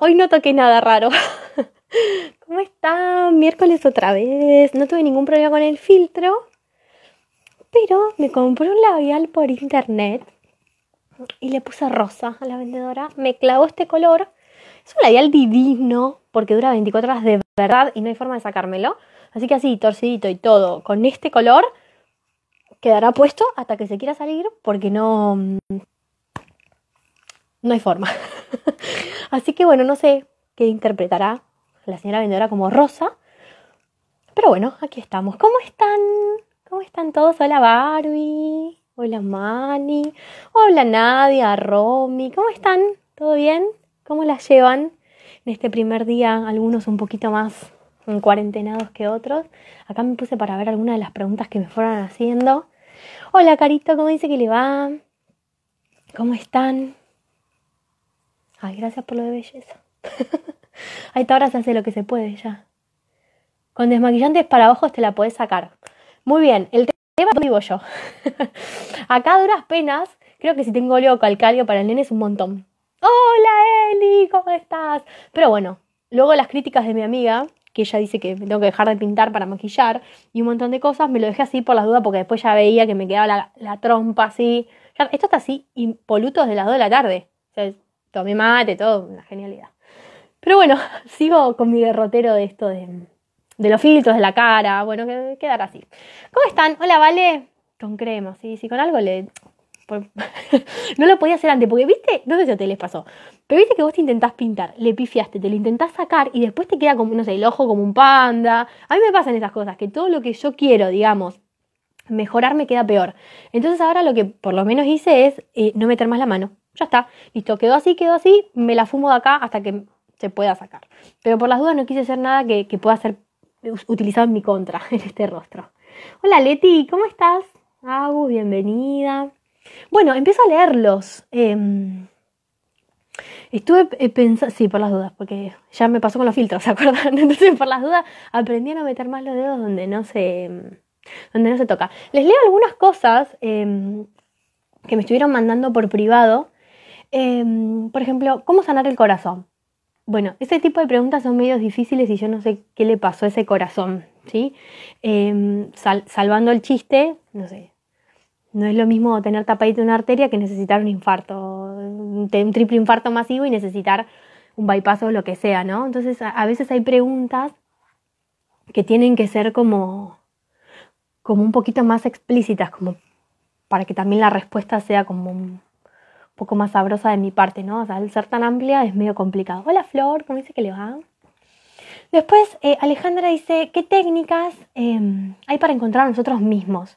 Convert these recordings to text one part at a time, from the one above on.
Hoy no toqué nada raro. ¿Cómo están? Miércoles otra vez. No tuve ningún problema con el filtro, pero me compré un labial por internet y le puse rosa a la vendedora. Me clavó este color. Es un labial divino porque dura 24 horas de verdad y no hay forma de sacármelo. Así que así, torcidito y todo, con este color quedará puesto hasta que se quiera salir porque no no hay forma. Así que bueno, no sé qué interpretará la señora vendedora como Rosa. Pero bueno, aquí estamos. ¿Cómo están? ¿Cómo están todos? Hola Barbie. Hola Mani. Hola Nadia, Romy. ¿Cómo están? ¿Todo bien? ¿Cómo las llevan? En este primer día, algunos un poquito más cuarentenados que otros. Acá me puse para ver algunas de las preguntas que me fueron haciendo. Hola Carito, ¿cómo dice que le va? ¿Cómo están? Ay, gracias por lo de belleza. Ahí ahora se hace lo que se puede ya. Con desmaquillantes para ojos te la podés sacar. Muy bien, el tema digo yo. Acá duras penas, creo que si tengo óleo calcáreo para el nene es un montón. Hola Eli, ¿cómo estás? Pero bueno, luego las críticas de mi amiga, que ella dice que me tengo que dejar de pintar para maquillar y un montón de cosas, me lo dejé así por las dudas porque después ya veía que me quedaba la, trompa así. esto está así impoluto desde las 2 de la tarde. Tomé mate, todo, una genialidad. Pero bueno, sigo con mi derrotero de esto de, los filtros de la cara. Bueno, que quedará así. ¿Cómo están? Hola, Vale. Con crema, sí, sí, con algo le. no lo podía hacer antes, porque viste, no sé si a ustedes les pasó, pero viste que vos te intentás pintar, le pifiaste, te lo intentás sacar y después te queda como, no sé, el ojo como un panda. A mí me pasan esas cosas, que todo lo que yo quiero, digamos, mejorar me queda peor. Entonces ahora lo que por lo menos hice es eh, no meter más la mano ya está, listo, quedó así, quedó así, me la fumo de acá hasta que se pueda sacar. Pero por las dudas no quise hacer nada que, pueda ser utilizado en mi contra en este rostro. Hola Leti, ¿cómo estás? Agus, bienvenida. Bueno, empiezo a leerlos. Em, estuve eh, pensando, sí, por las dudas, porque ya me pasó con los filtros, ¿se acuerdan? Entonces, por las dudas, aprendí a no meter más los dedos donde no se, donde no se toca. Les leo algunas cosas em, que me estuvieron mandando por privado Em, por ejemplo, ¿cómo sanar el corazón? Bueno, ese tipo de preguntas son medios difíciles y yo no sé qué le pasó a ese corazón, ¿sí? Em, salvando el chiste, no sé, no es lo mismo tener tapadita una arteria que necesitar un infarto, un, triple infarto masivo y necesitar un bypass o lo que sea, ¿no? Entonces, a, veces hay preguntas que tienen que ser como, como un poquito más explícitas, como para que también la respuesta sea como poco más sabrosa de mi parte, ¿no? O sea, al ser tan amplia es medio complicado. Hola Flor, ¿cómo dice que le va? Después, eh, Alejandra dice, ¿qué técnicas em, hay para encontrar a nosotros mismos?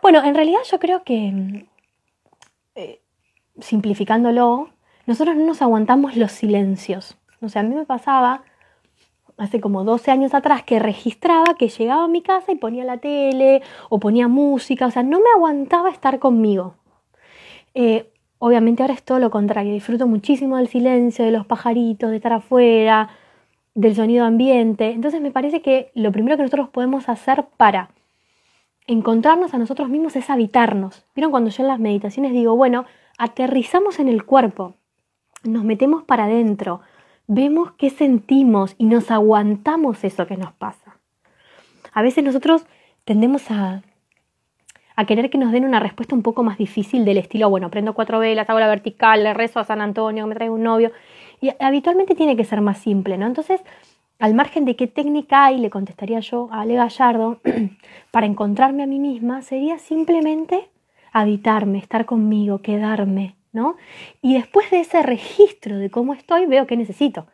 Bueno, en realidad yo creo que, em, eh, simplificándolo, nosotros no nos aguantamos los silencios. O sea, a mí me pasaba hace como 12 años atrás que registraba que llegaba a mi casa y ponía la tele o ponía música, o sea, no me aguantaba estar conmigo. Eh, Obviamente ahora es todo lo contrario, disfruto muchísimo del silencio, de los pajaritos, de estar afuera, del sonido ambiente. Entonces me parece que lo primero que nosotros podemos hacer para encontrarnos a nosotros mismos es habitarnos. ¿Vieron cuando yo en las meditaciones digo, bueno, aterrizamos en el cuerpo, nos metemos para adentro, vemos qué sentimos y nos aguantamos eso que nos pasa? A veces nosotros tendemos a a querer que nos den una respuesta un poco más difícil del estilo, bueno, prendo cuatro velas, hago la vertical, le rezo a San Antonio, me traigo un novio. Y habitualmente tiene que ser más simple, ¿no? Entonces, al margen de qué técnica hay, le contestaría yo a Ale Gallardo, para encontrarme a mí misma, sería simplemente habitarme, estar conmigo, quedarme, ¿no? Y después de ese registro de cómo estoy, veo qué necesito.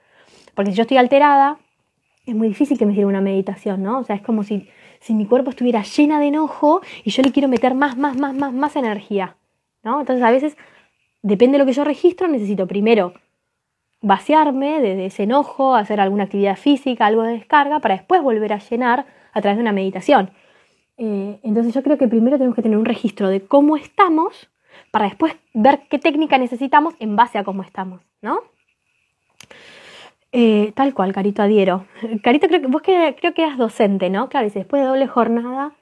Porque si yo estoy alterada, es muy difícil que me sirva una meditación, ¿no? O sea, es como si si mi cuerpo estuviera llena de enojo y yo le quiero meter más, más, más, más, más energía. ¿no? Entonces a veces, depende de lo que yo registro, necesito primero vaciarme de, ese enojo, hacer alguna actividad física, algo de descarga, para después volver a llenar a través de una meditación. Eh, entonces yo creo que primero tenemos que tener un registro de cómo estamos para después ver qué técnica necesitamos en base a cómo estamos, ¿no? Eh, tal cual, Carito, adhiero. Carito, creo que vos que, creo que eras docente, ¿no? Claro, dice, después de doble jornada,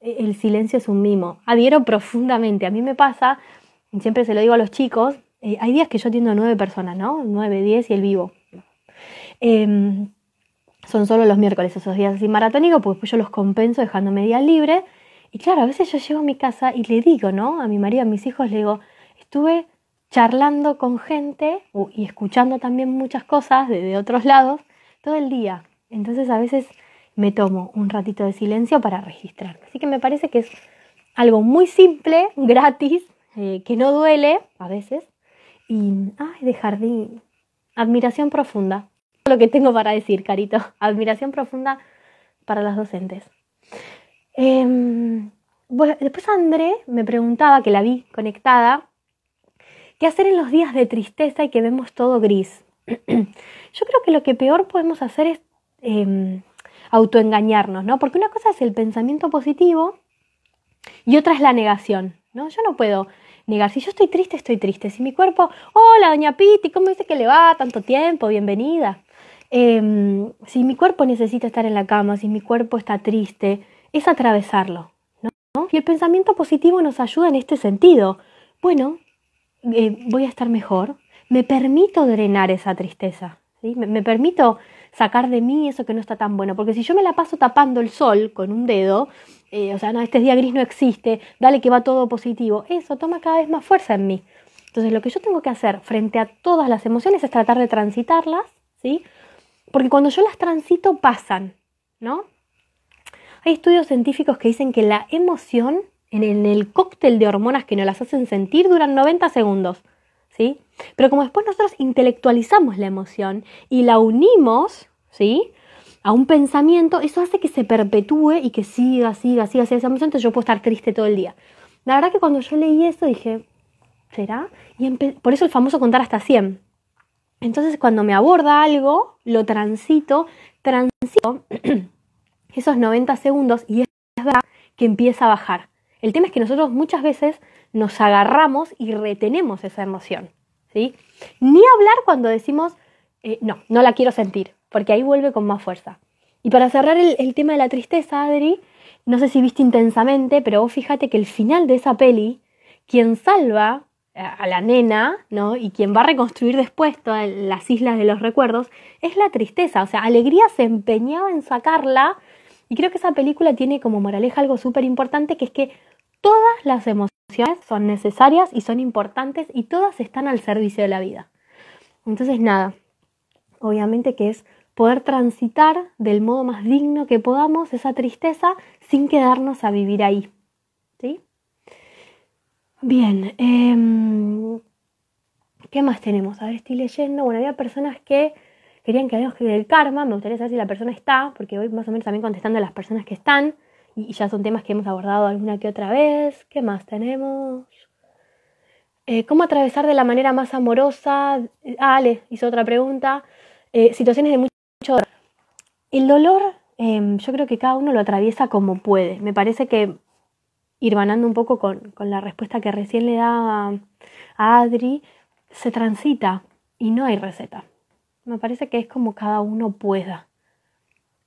eh, el silencio es un mimo. Adhiero profundamente. A mí me pasa, siempre se lo digo a los chicos, eh, hay días que yo atiendo a nueve personas, ¿no? Nueve, diez y el vivo. Em, son solo los miércoles esos días así maratónicos, porque después yo los compenso dejándome día libre. Y claro, a veces yo llego a mi casa y le digo, ¿no? A mi marido, a mis hijos, le digo, estuve charlando con gente y escuchando también muchas cosas de, otros lados todo el día. Entonces a veces me tomo un ratito de silencio para registrar. Así que me parece que es algo muy simple, gratis, eh, que no duele a veces. Y, ay, de jardín, admiración profunda. Lo que tengo para decir, Carito, admiración profunda para las docentes. Em, después André me preguntaba, que la vi conectada, ¿qué hacer en los días de tristeza y que vemos todo gris? Yo creo que lo que peor podemos hacer es em, autoengañarnos, ¿no? Porque una cosa es el pensamiento positivo y otra es la negación, ¿no? Yo no puedo negar, si yo estoy triste, estoy triste. Si mi cuerpo, hola, doña Piti, ¿cómo dice que le va? Tanto tiempo, bienvenida. Em, si mi cuerpo necesita estar en la cama, si mi cuerpo está triste, es atravesarlo. ¿no? Y el pensamiento positivo nos ayuda en este sentido. Bueno, eh, voy a estar mejor, me permito drenar esa tristeza, me, permito sacar de mí eso que no está tan bueno, porque si yo me la paso tapando el sol con un dedo, eh, o sea, no, este día gris no existe, dale que va todo positivo, eso toma cada vez más fuerza en mí. Entonces lo que yo tengo que hacer frente a todas las emociones es tratar de transitarlas, ¿sí? Porque cuando yo las transito pasan, ¿no? Hay estudios científicos que dicen que la emoción en el cóctel de hormonas que nos las hacen sentir duran 90 segundos. ¿Sí? Pero como después nosotros intelectualizamos la emoción y la unimos, ¿sí? A un pensamiento, eso hace que se perpetúe y que siga, siga, siga, siga esa entonces yo puedo estar triste todo el día. La verdad que cuando yo leí eso dije, ¿será? Y por eso el famoso contar hasta 100. Entonces cuando me aborda algo, lo transito, transito esos 90 segundos y es verdad que empieza a bajar. El tema es que nosotros muchas veces nos agarramos y retenemos esa emoción. ¿sí? Ni hablar cuando decimos, eh, no, no la quiero sentir, porque ahí vuelve con más fuerza. Y para cerrar el, tema de la tristeza, Adri, no sé si viste intensamente, pero vos fíjate que el final de esa peli, quien salva a la nena, ¿no? Y quien va a reconstruir después todas las islas de los recuerdos, es la tristeza. O sea, Alegría se empeñaba en sacarla. Y creo que esa película tiene como moraleja algo súper importante, que es que Todas las emociones son necesarias y son importantes y todas están al servicio de la vida. Entonces, nada, obviamente que es poder transitar del modo más digno que podamos esa tristeza sin quedarnos a vivir ahí. ¿Sí? Bien, em, ¿qué más tenemos? A ver, estoy leyendo. Bueno, había personas que querían que hablemos del karma. Me gustaría saber si la persona está, porque voy más o menos también contestando a las personas que están y ya son temas que hemos abordado alguna que otra vez. ¿Qué más tenemos? Eh, ¿Cómo atravesar de la manera más amorosa? Ah, Ale hizo otra pregunta. Eh, situaciones de mucho dolor. El dolor, em, yo creo que cada uno lo atraviesa como puede. Me parece que ir vanando un poco con, la respuesta que recién le da a Adri, se transita y no hay receta. Me parece que es como cada uno pueda.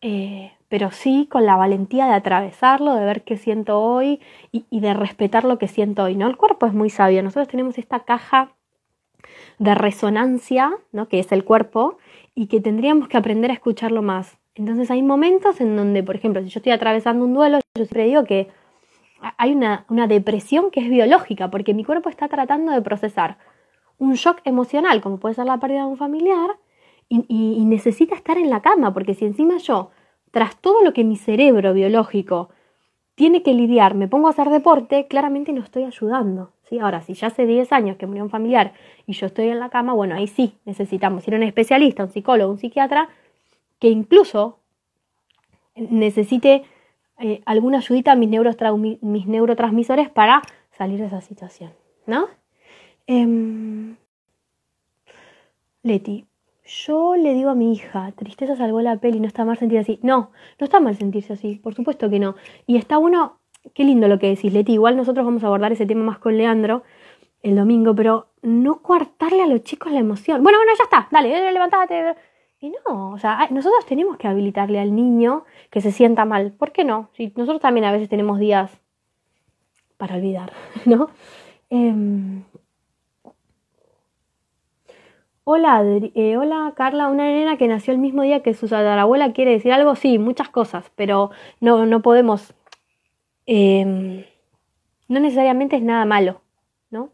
Eh, pero sí con la valentía de atravesarlo, de ver qué siento hoy y, de respetar lo que siento hoy. ¿no? El cuerpo es muy sabio. Nosotros tenemos esta caja de resonancia, ¿no? que es el cuerpo, y que tendríamos que aprender a escucharlo más. Entonces hay momentos en donde, por ejemplo, si yo estoy atravesando un duelo, yo siempre digo que hay una, depresión que es biológica, porque mi cuerpo está tratando de procesar un shock emocional, como puede ser la pérdida de un familiar, y necesita estar en la cama, porque si encima yo tras todo lo que mi cerebro biológico tiene que lidiar, me pongo a hacer deporte, claramente no estoy ayudando. ¿sí? Ahora, si ya hace 10 años que murió un familiar y yo estoy en la cama, bueno, ahí sí necesitamos ir a un especialista, un psicólogo, un psiquiatra, que incluso necesite eh, alguna ayudita a mis, mis, neurotransmisores para salir de esa situación, ¿no? Em, Leti, yo le digo a mi hija, tristeza salvó la peli, no está mal sentirse así. No, no está mal sentirse así, por supuesto que no. Y está bueno, qué lindo lo que decís, Leti. Igual nosotros vamos a abordar ese tema más con Leandro el domingo, pero no coartarle a los chicos la emoción. Bueno, bueno, ya está, dale, levantate. Y no, o sea, nosotros tenemos que habilitarle al niño que se sienta mal. ¿Por qué no? Si nosotros también a veces tenemos días para olvidar, ¿no? Em, Hola, eh, hola Carla, una nena que nació el mismo día que su tatarabuela quiere decir algo, sí, muchas cosas, pero no, no podemos, em, no necesariamente es nada malo, ¿no?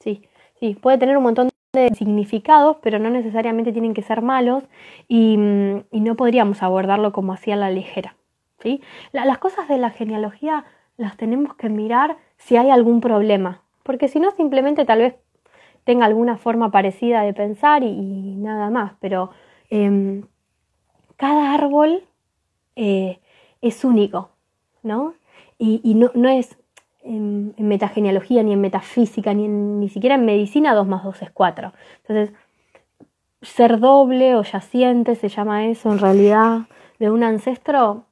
Sí, sí, puede tener un montón de significados, pero no necesariamente tienen que ser malos y, no podríamos abordarlo como hacía la ligera, ¿sí? las cosas de la genealogía las tenemos que mirar si hay algún problema, porque si no simplemente tal vez tenga alguna forma parecida de pensar y, nada más, pero em, cada árbol eh, es único, ¿no? Y, no, es en, metagenealogía, ni en metafísica, ni, ni siquiera en medicina 2 más 2 es 4. Entonces, ser doble o yaciente, se llama eso en realidad, de un ancestro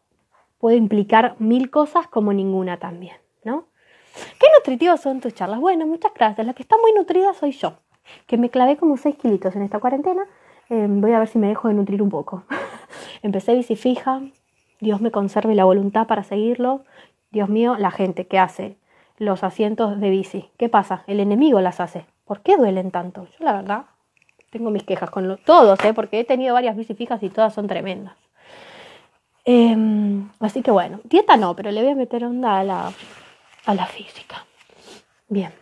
puede implicar mil cosas como ninguna también. ¿Qué nutritivas son tus charlas? Bueno, muchas gracias. La que está muy nutrida soy yo, que me clavé como 6 kilitos en esta cuarentena. Em, voy a ver si me dejo de nutrir un poco. Empecé bici fija. Dios me conserve la voluntad para seguirlo. Dios mío, la gente que hace los asientos de bici. ¿Qué pasa? El enemigo las hace. ¿Por qué duelen tanto? Yo la verdad tengo mis quejas con todos, ¿eh? porque he tenido varias bici fijas y todas son tremendas. Em, así que bueno, dieta no, pero le voy a meter onda a la, a la física. Bien.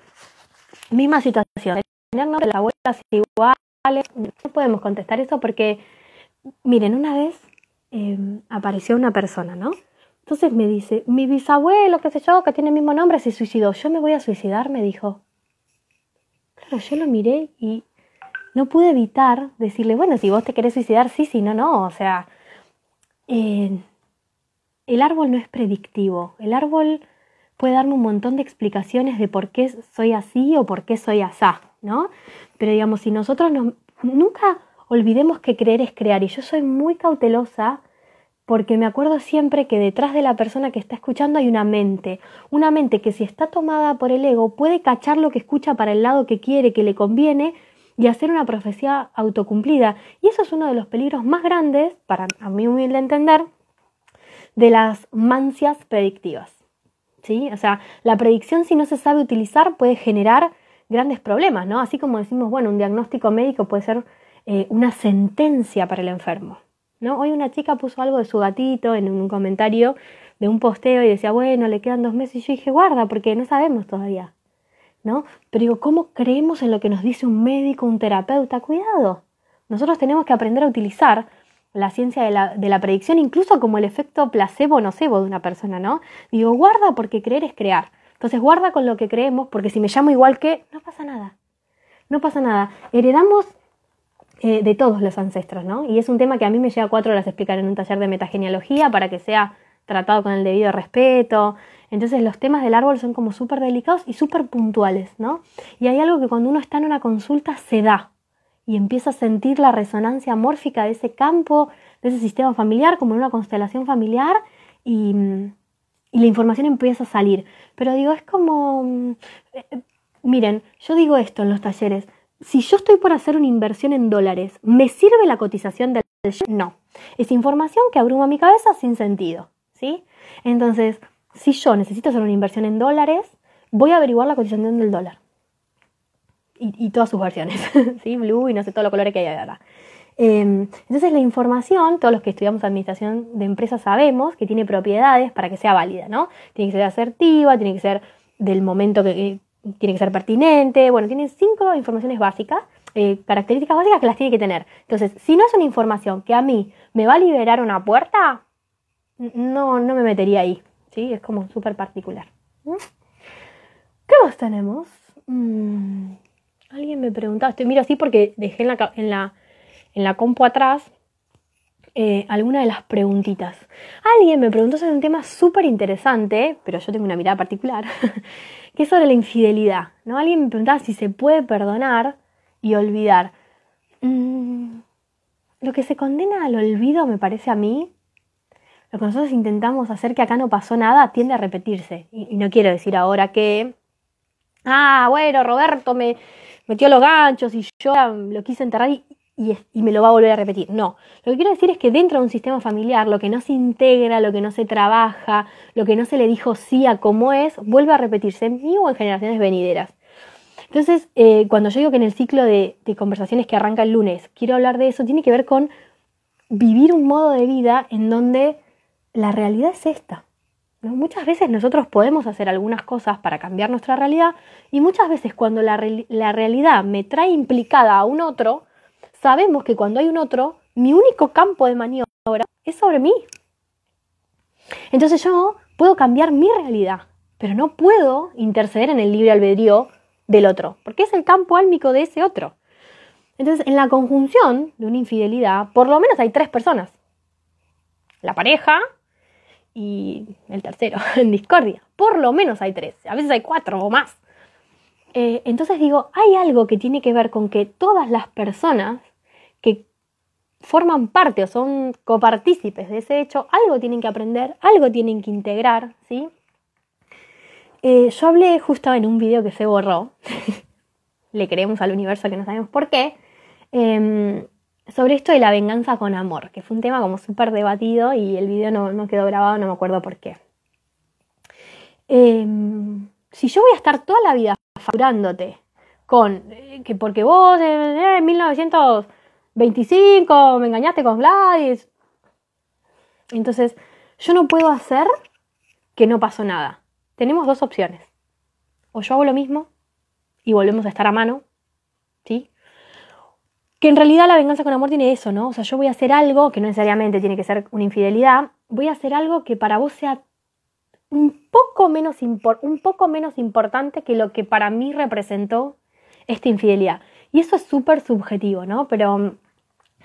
Misma situación. Las abuelas iguales. No podemos contestar eso porque, miren, una vez em, apareció una persona, ¿no? Entonces me dice, mi bisabuelo, qué sé yo, que tiene el mismo nombre, se suicidó. Yo me voy a suicidar, me dijo. Claro, yo lo miré y no pude evitar decirle, bueno, si vos te querés suicidar, sí, sí, no, no. O sea, eh, el árbol no es predictivo. El árbol puede darme un montón de explicaciones de por qué soy así o por qué soy asá, ¿no? Pero digamos, si nosotros nunca olvidemos que creer es crear, y yo soy muy cautelosa porque me acuerdo siempre que detrás de la persona que está escuchando hay una mente, una mente que si está tomada por el ego puede cachar lo que escucha para el lado que quiere, que le conviene, y hacer una profecía autocumplida. Y eso es uno de los peligros más grandes, para a mi humilde entender, de las mancias predictivas. ¿Sí? O sea, la predicción si no se sabe utilizar puede generar grandes problemas, ¿no? Así como decimos, bueno, un diagnóstico médico puede ser eh, una sentencia para el enfermo, ¿no? Hoy una chica puso algo de su gatito en un comentario de un posteo y decía, bueno, le quedan dos meses y yo dije, guarda, porque no sabemos todavía, ¿no? Pero digo, ¿cómo creemos en lo que nos dice un médico, un terapeuta? Cuidado. Nosotros tenemos que aprender a utilizar la ciencia de la, de la, predicción, incluso como el efecto placebo o nocebo de una persona, ¿no? Digo, guarda porque creer es crear. Entonces guarda con lo que creemos, porque si me llamo igual que, no pasa nada. No pasa nada. Heredamos eh, de todos los ancestros, ¿no? Y es un tema que a mí me lleva cuatro horas explicar en un taller de metagenealogía para que sea tratado con el debido respeto. Entonces los temas del árbol son como súper delicados y súper puntuales, ¿no? Y hay algo que cuando uno está en una consulta se da, y empieza a sentir la resonancia mórfica de ese campo, de ese sistema familiar, como en una constelación familiar, y, la información empieza a salir. Pero digo, es como, mm, eh, miren, yo digo esto en los talleres, si yo estoy por hacer una inversión en dólares, ¿me sirve la cotización del No, es información que abruma mi cabeza sin sentido, ¿sí? Entonces, si yo necesito hacer una inversión en dólares, voy a averiguar la cotización del dólar y, todas sus versiones, ¿sí? Blue y no sé todos los colores que hay ahora. Em, entonces la información, todos los que estudiamos administración de empresas sabemos que tiene propiedades para que sea válida, ¿no? Tiene que ser asertiva, tiene que ser del momento que, tiene que ser pertinente, bueno, tiene cinco informaciones básicas, eh, características básicas que las tiene que tener. Entonces, si no es una información que a mí me va a liberar una puerta, no, no me metería ahí, ¿sí? Es como súper particular. ¿Qué más tenemos? Mm. Alguien me preguntaba, estoy miro así porque dejé en la, en la, en la compu atrás eh, alguna de las preguntitas. Alguien me preguntó sobre un tema súper interesante, pero yo tengo una mirada particular, que es sobre la infidelidad. ¿no? Alguien me preguntaba si se puede perdonar y olvidar. Mm, lo que se condena al olvido, me parece a mí, lo que nosotros intentamos hacer que acá no pasó nada, tiende a repetirse. y no quiero decir ahora que, ah, bueno, Roberto me, metió los ganchos y yo lo quise enterrar y, me lo va a volver a repetir. No, lo que quiero decir es que dentro de un sistema familiar lo que no se integra, lo que no se trabaja, lo que no se le dijo sí a cómo es, vuelve a repetirse en mí o en generaciones venideras. Entonces, eh, cuando yo digo que en el ciclo de, de conversaciones que arranca el lunes quiero hablar de eso, tiene que ver con vivir un modo de vida en donde la realidad es esta. Muchas veces nosotros podemos hacer algunas cosas para cambiar nuestra realidad y muchas veces cuando la, la, realidad me trae implicada a un otro, sabemos que cuando hay un otro, mi único campo de maniobra es sobre mí. Entonces yo puedo cambiar mi realidad, pero no puedo interceder en el libre albedrío del otro, porque es el campo álmico de ese otro. Entonces, en la conjunción de una infidelidad, por lo menos hay tres personas. La pareja, y el tercero en discordia. Por lo menos hay tres, a veces hay cuatro o más. Eh, entonces digo, hay algo que tiene que ver con que todas las personas que forman parte o son copartícipes de ese hecho, algo tienen que aprender, algo tienen que integrar, ¿sí? Eh, yo hablé justo en un video que se borró, le creemos al universo que no sabemos por qué, em, sobre esto de la venganza con amor, que fue un tema como súper debatido y el video no, quedó grabado, no me acuerdo por qué. Em, si yo voy a estar toda la vida facturándote con eh, que porque vos en 1925 me engañaste con Gladys, entonces yo no puedo hacer que no pasó nada. Tenemos dos opciones. O yo hago lo mismo y volvemos a estar a mano, ¿sí? Que en realidad la venganza con amor tiene eso, ¿no? O sea, yo voy a hacer algo que no necesariamente tiene que ser una infidelidad, voy a hacer algo que para vos sea un poco menos, un poco menos importante que lo que para mí representó esta infidelidad. Y eso es súper subjetivo, ¿no? Pero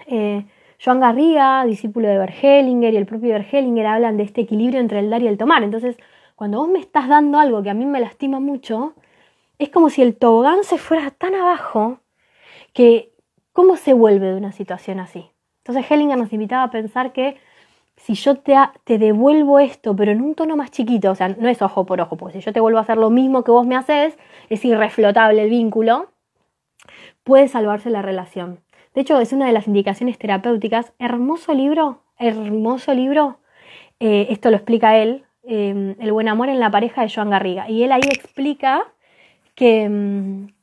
eh, Joan Garriga, discípulo de Bergelinger, y el propio Bergelinger hablan de este equilibrio entre el dar y el tomar. Entonces, cuando vos me estás dando algo que a mí me lastima mucho, es como si el tobogán se fuera tan abajo que ¿Cómo se vuelve de una situación así? Entonces Hellinger nos invitaba a pensar que si yo te, devuelvo esto, pero en un tono más chiquito, o sea, no es ojo por ojo, porque si yo te vuelvo a hacer lo mismo que vos me haces, es irreflotable el vínculo, puede salvarse la relación. De hecho, es una de las indicaciones terapéuticas. Hermoso libro, hermoso libro. Eh, esto lo explica él, eh, El buen amor en la pareja de Joan Garriga. Y él ahí explica que, mm,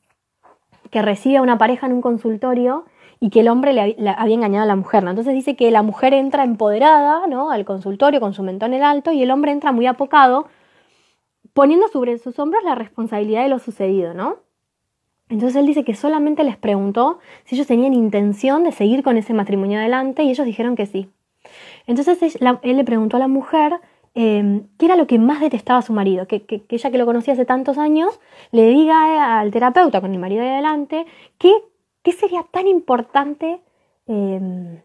que recibe a una pareja en un consultorio y que el hombre le, había engañado a la mujer. ¿no? Entonces dice que la mujer entra empoderada ¿no? al consultorio con su mentón en alto y el hombre entra muy apocado, poniendo sobre sus hombros la responsabilidad de lo sucedido, ¿no? Entonces él dice que solamente les preguntó si ellos tenían intención de seguir con ese matrimonio adelante y ellos dijeron que sí. Entonces él le preguntó a la mujer Em, qué era lo que más detestaba a su marido, que, ella que lo conocía hace tantos años le diga al terapeuta con el marido de adelante que, qué sería tan importante em,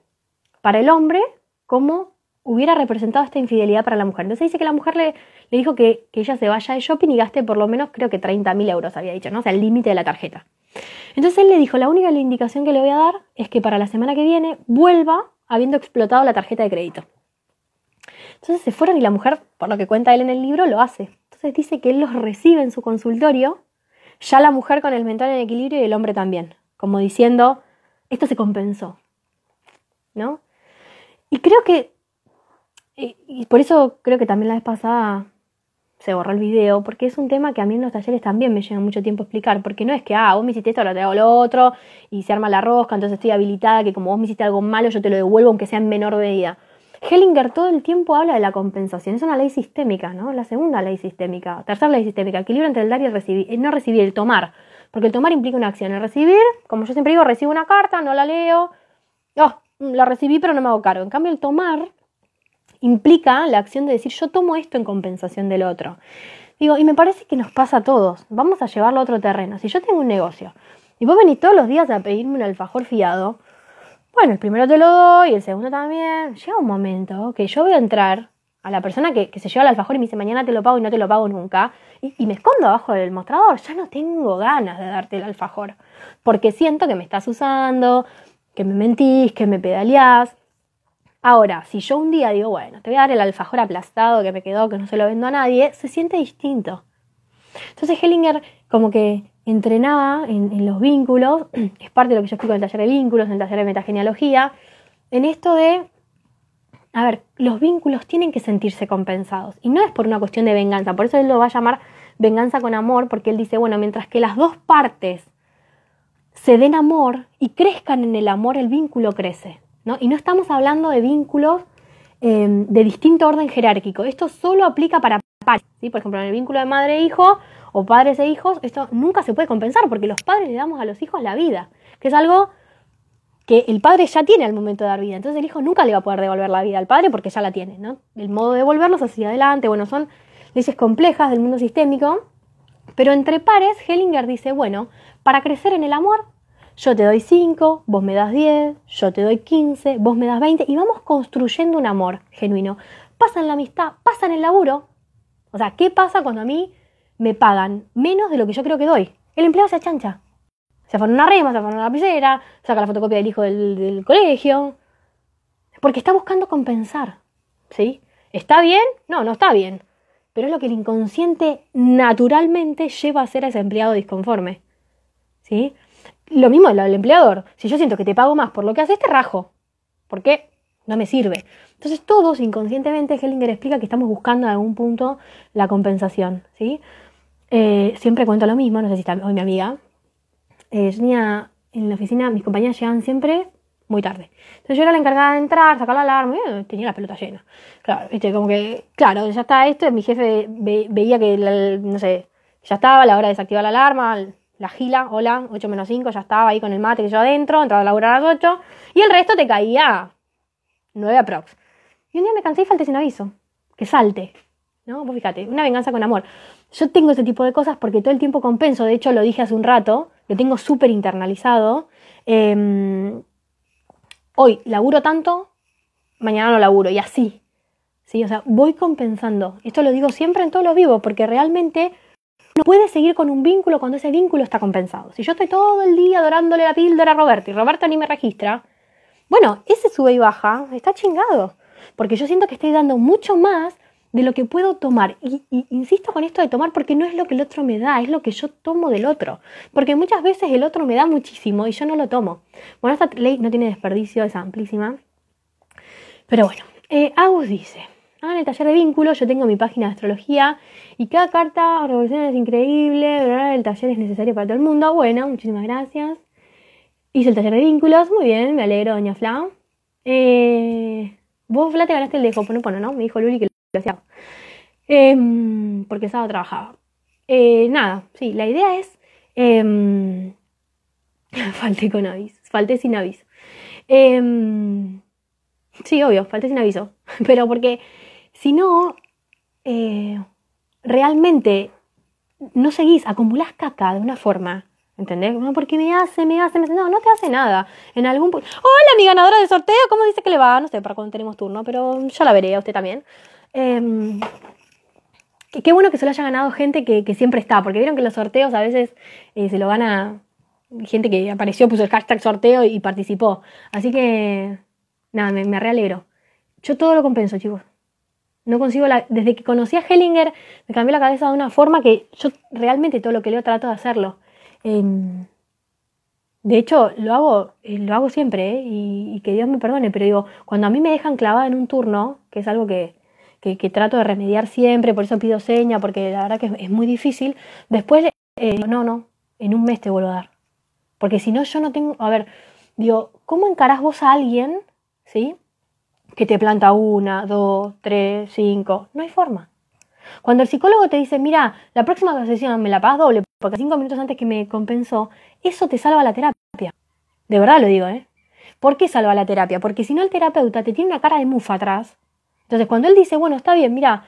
para el hombre como hubiera representado esta infidelidad para la mujer. Entonces dice que la mujer le, dijo que, ella se vaya de shopping y gaste por lo menos creo que 30.000 euros, había dicho, ¿no? O sea, el límite de la tarjeta. Entonces él le dijo, la única indicación que le voy a dar es que para la semana que viene vuelva habiendo explotado la tarjeta de crédito. Entonces se fueron y la mujer, por lo que cuenta él en el libro, lo hace. Entonces dice que él los recibe en su consultorio, ya la mujer con el mental en equilibrio y el hombre también, como diciendo, esto se compensó. ¿No? Y creo que, por eso creo que también la vez pasada se borró el video, porque es un tema que a mí en los talleres también me lleva mucho tiempo explicar, porque no es que, ah, vos me hiciste esto, ahora te hago lo otro, y se arma la rosca, entonces estoy habilitada, que como vos me hiciste algo malo, yo te lo devuelvo, aunque sea en menor medida. Hellinger todo el tiempo habla de la compensación, es una ley sistémica, ¿no? La segunda ley sistémica, tercera ley sistémica, equilibrio entre el dar y el recibir, el no recibir, el tomar, porque el tomar implica una acción, el recibir, como yo siempre digo, recibo una carta, no la leo, oh, la recibí pero no me hago cargo, en cambio el tomar implica la acción de decir yo tomo esto en compensación del otro. Digo, y me parece que nos pasa a todos, vamos a llevarlo a otro terreno, si yo tengo un negocio y vos venís todos los días a pedirme un alfajor fiado, bueno, el primero te lo doy, el segundo también. Llega un momento que yo voy a entrar a la persona que, se lleva el alfajor y me dice mañana te lo pago y no te lo pago nunca, y, me escondo abajo del mostrador. Ya no tengo ganas de darte el alfajor, porque siento que me estás usando, que me mentís, que me pedaleás. Ahora, si yo un día digo, bueno, te voy a dar el alfajor aplastado que me quedó, que no se lo vendo a nadie, se siente distinto. Entonces Hellinger como que entrenaba en, los vínculos, es parte de lo que yo explico en el taller de vínculos, en el taller de metagenealogía, en esto de, a ver, los vínculos tienen que sentirse compensados. Y no es por una cuestión de venganza, por eso él lo va a llamar venganza con amor, porque él dice, bueno, mientras que las dos partes se den amor y crezcan en el amor, el vínculo crece. ¿no? Y no estamos hablando de vínculos em, de distinto orden jerárquico. Esto solo aplica para padres. ¿sí? Por ejemplo, en el vínculo de madre e hijo o padres e hijos, esto nunca se puede compensar porque los padres le damos a los hijos la vida, que es algo que el padre ya tiene al momento de dar vida. Entonces el hijo nunca le va a poder devolver la vida al padre porque ya la tiene. ¿no? El modo de devolverlos hacia adelante, bueno, son leyes complejas del mundo sistémico. Pero entre pares, Hellinger dice, bueno, para crecer en el amor yo te doy 5, vos me das 10, yo te doy 15, vos me das 20 y vamos construyendo un amor genuino. Pasa en la amistad, pasa en el laburo. O sea, ¿qué pasa cuando a mí me pagan menos de lo que yo creo que doy? El empleado se achancha. Se pone una rema, se pone una lapicera, saca la fotocopia del hijo del, del colegio. Porque está buscando compensar. ¿Sí? ¿Está bien? No, no está bien. Pero es lo que el inconsciente naturalmente lleva a ser a ese empleado disconforme. ¿Sí? Lo mismo el, empleador. Si yo siento que te pago más por lo que haces, te rajo. ¿Por qué? No me sirve. Entonces todos inconscientemente Hellinger explica que estamos buscando en algún punto la compensación. ¿sí? Eh, siempre cuento lo mismo, no sé si está hoy mi amiga. Eh, tenía en la oficina, mis compañeras llegaban siempre muy tarde. Entonces yo era la encargada de entrar, sacar la alarma, y tenía la pelota llena. Claro, viste, como que, claro, ya está esto, mi jefe veía que, no sé, ya estaba la hora de desactivar la alarma, la gila, hola, 8 menos 5, ya estaba ahí con el mate que yo adentro, entraba a laburar a las 8, y el resto te caía 9 aprox. Y un día me cansé y falté sin aviso, que salte, ¿no? Vos fíjate, una venganza con amor. Yo tengo ese tipo de cosas porque todo el tiempo compenso, de hecho lo dije hace un rato, lo tengo súper internalizado. Em, hoy laburo tanto, mañana no laburo, y así. ¿sí? O sea, voy compensando. Esto lo digo siempre en todos los vivos, porque realmente no puedes seguir con un vínculo cuando ese vínculo está compensado. Si yo estoy todo el día adorándole la píldora a Roberto y Roberto ni me registra, bueno, ese sube y baja está chingado. Porque yo siento que estoy dando mucho más de lo que puedo tomar. Y, insisto con esto de tomar porque no es lo que el otro me da, es lo que yo tomo del otro. Porque muchas veces el otro me da muchísimo y yo no lo tomo. Bueno, esta ley no tiene desperdicio, es amplísima. Pero bueno, eh, Agus dice, Ah, en el taller de vínculos yo tengo mi página de astrología y cada carta revolución es increíble, el taller es necesario para todo el mundo. Bueno, muchísimas gracias. Hice el taller de vínculos, muy bien, me alegro, doña Fla. Eh, vos, Fla, te ganaste el de Hoponopono, ¿no? Me dijo Luli que Eh, porque sábado trabajaba. Eh, nada, sí, la idea es... Eh, falté con aviso, falté sin aviso. Em, sí, obvio, falté sin aviso. Pero porque si no, eh, realmente no seguís, acumulás caca de una forma. ¿Entendés? No, porque me hace, me hace, me hace. No, no te hace nada. En algún. Hola, mi ganadora de sorteo, ¿cómo dice que le va? No sé para cuando tenemos turno, pero yo la veré a usted también. Eh, qué bueno que se lo haya ganado gente que, siempre está, porque vieron que los sorteos a veces eh, se lo gana gente que apareció, puso el hashtag sorteo y participó. Así que, nada, me, me realegro. Yo todo lo compenso, chicos. No consigo la... Desde que conocí a Hellinger me cambió la cabeza de una forma que yo realmente todo lo que leo trato de hacerlo. Em, de hecho, lo hago, eh, lo hago siempre ¿eh? y, que Dios me perdone, pero digo, cuando a mí me dejan clavada en un turno, que es algo que, trato de remediar siempre, por eso pido seña, porque la verdad que es, muy difícil, después, eh, no, no, en un mes te vuelvo a dar. Porque si no, yo no tengo, a ver, digo, ¿cómo encarás vos a alguien, ¿sí? que te planta una, dos, tres, cinco. No hay forma. Cuando el psicólogo te dice, mira, la próxima sesión me la pagas doble porque cinco minutos antes que me compensó, eso te salva la terapia. De verdad lo digo, ¿eh? ¿Por qué salva la terapia? Porque si no el terapeuta te tiene una cara de mufa atrás. Entonces cuando él dice, bueno, está bien, mira,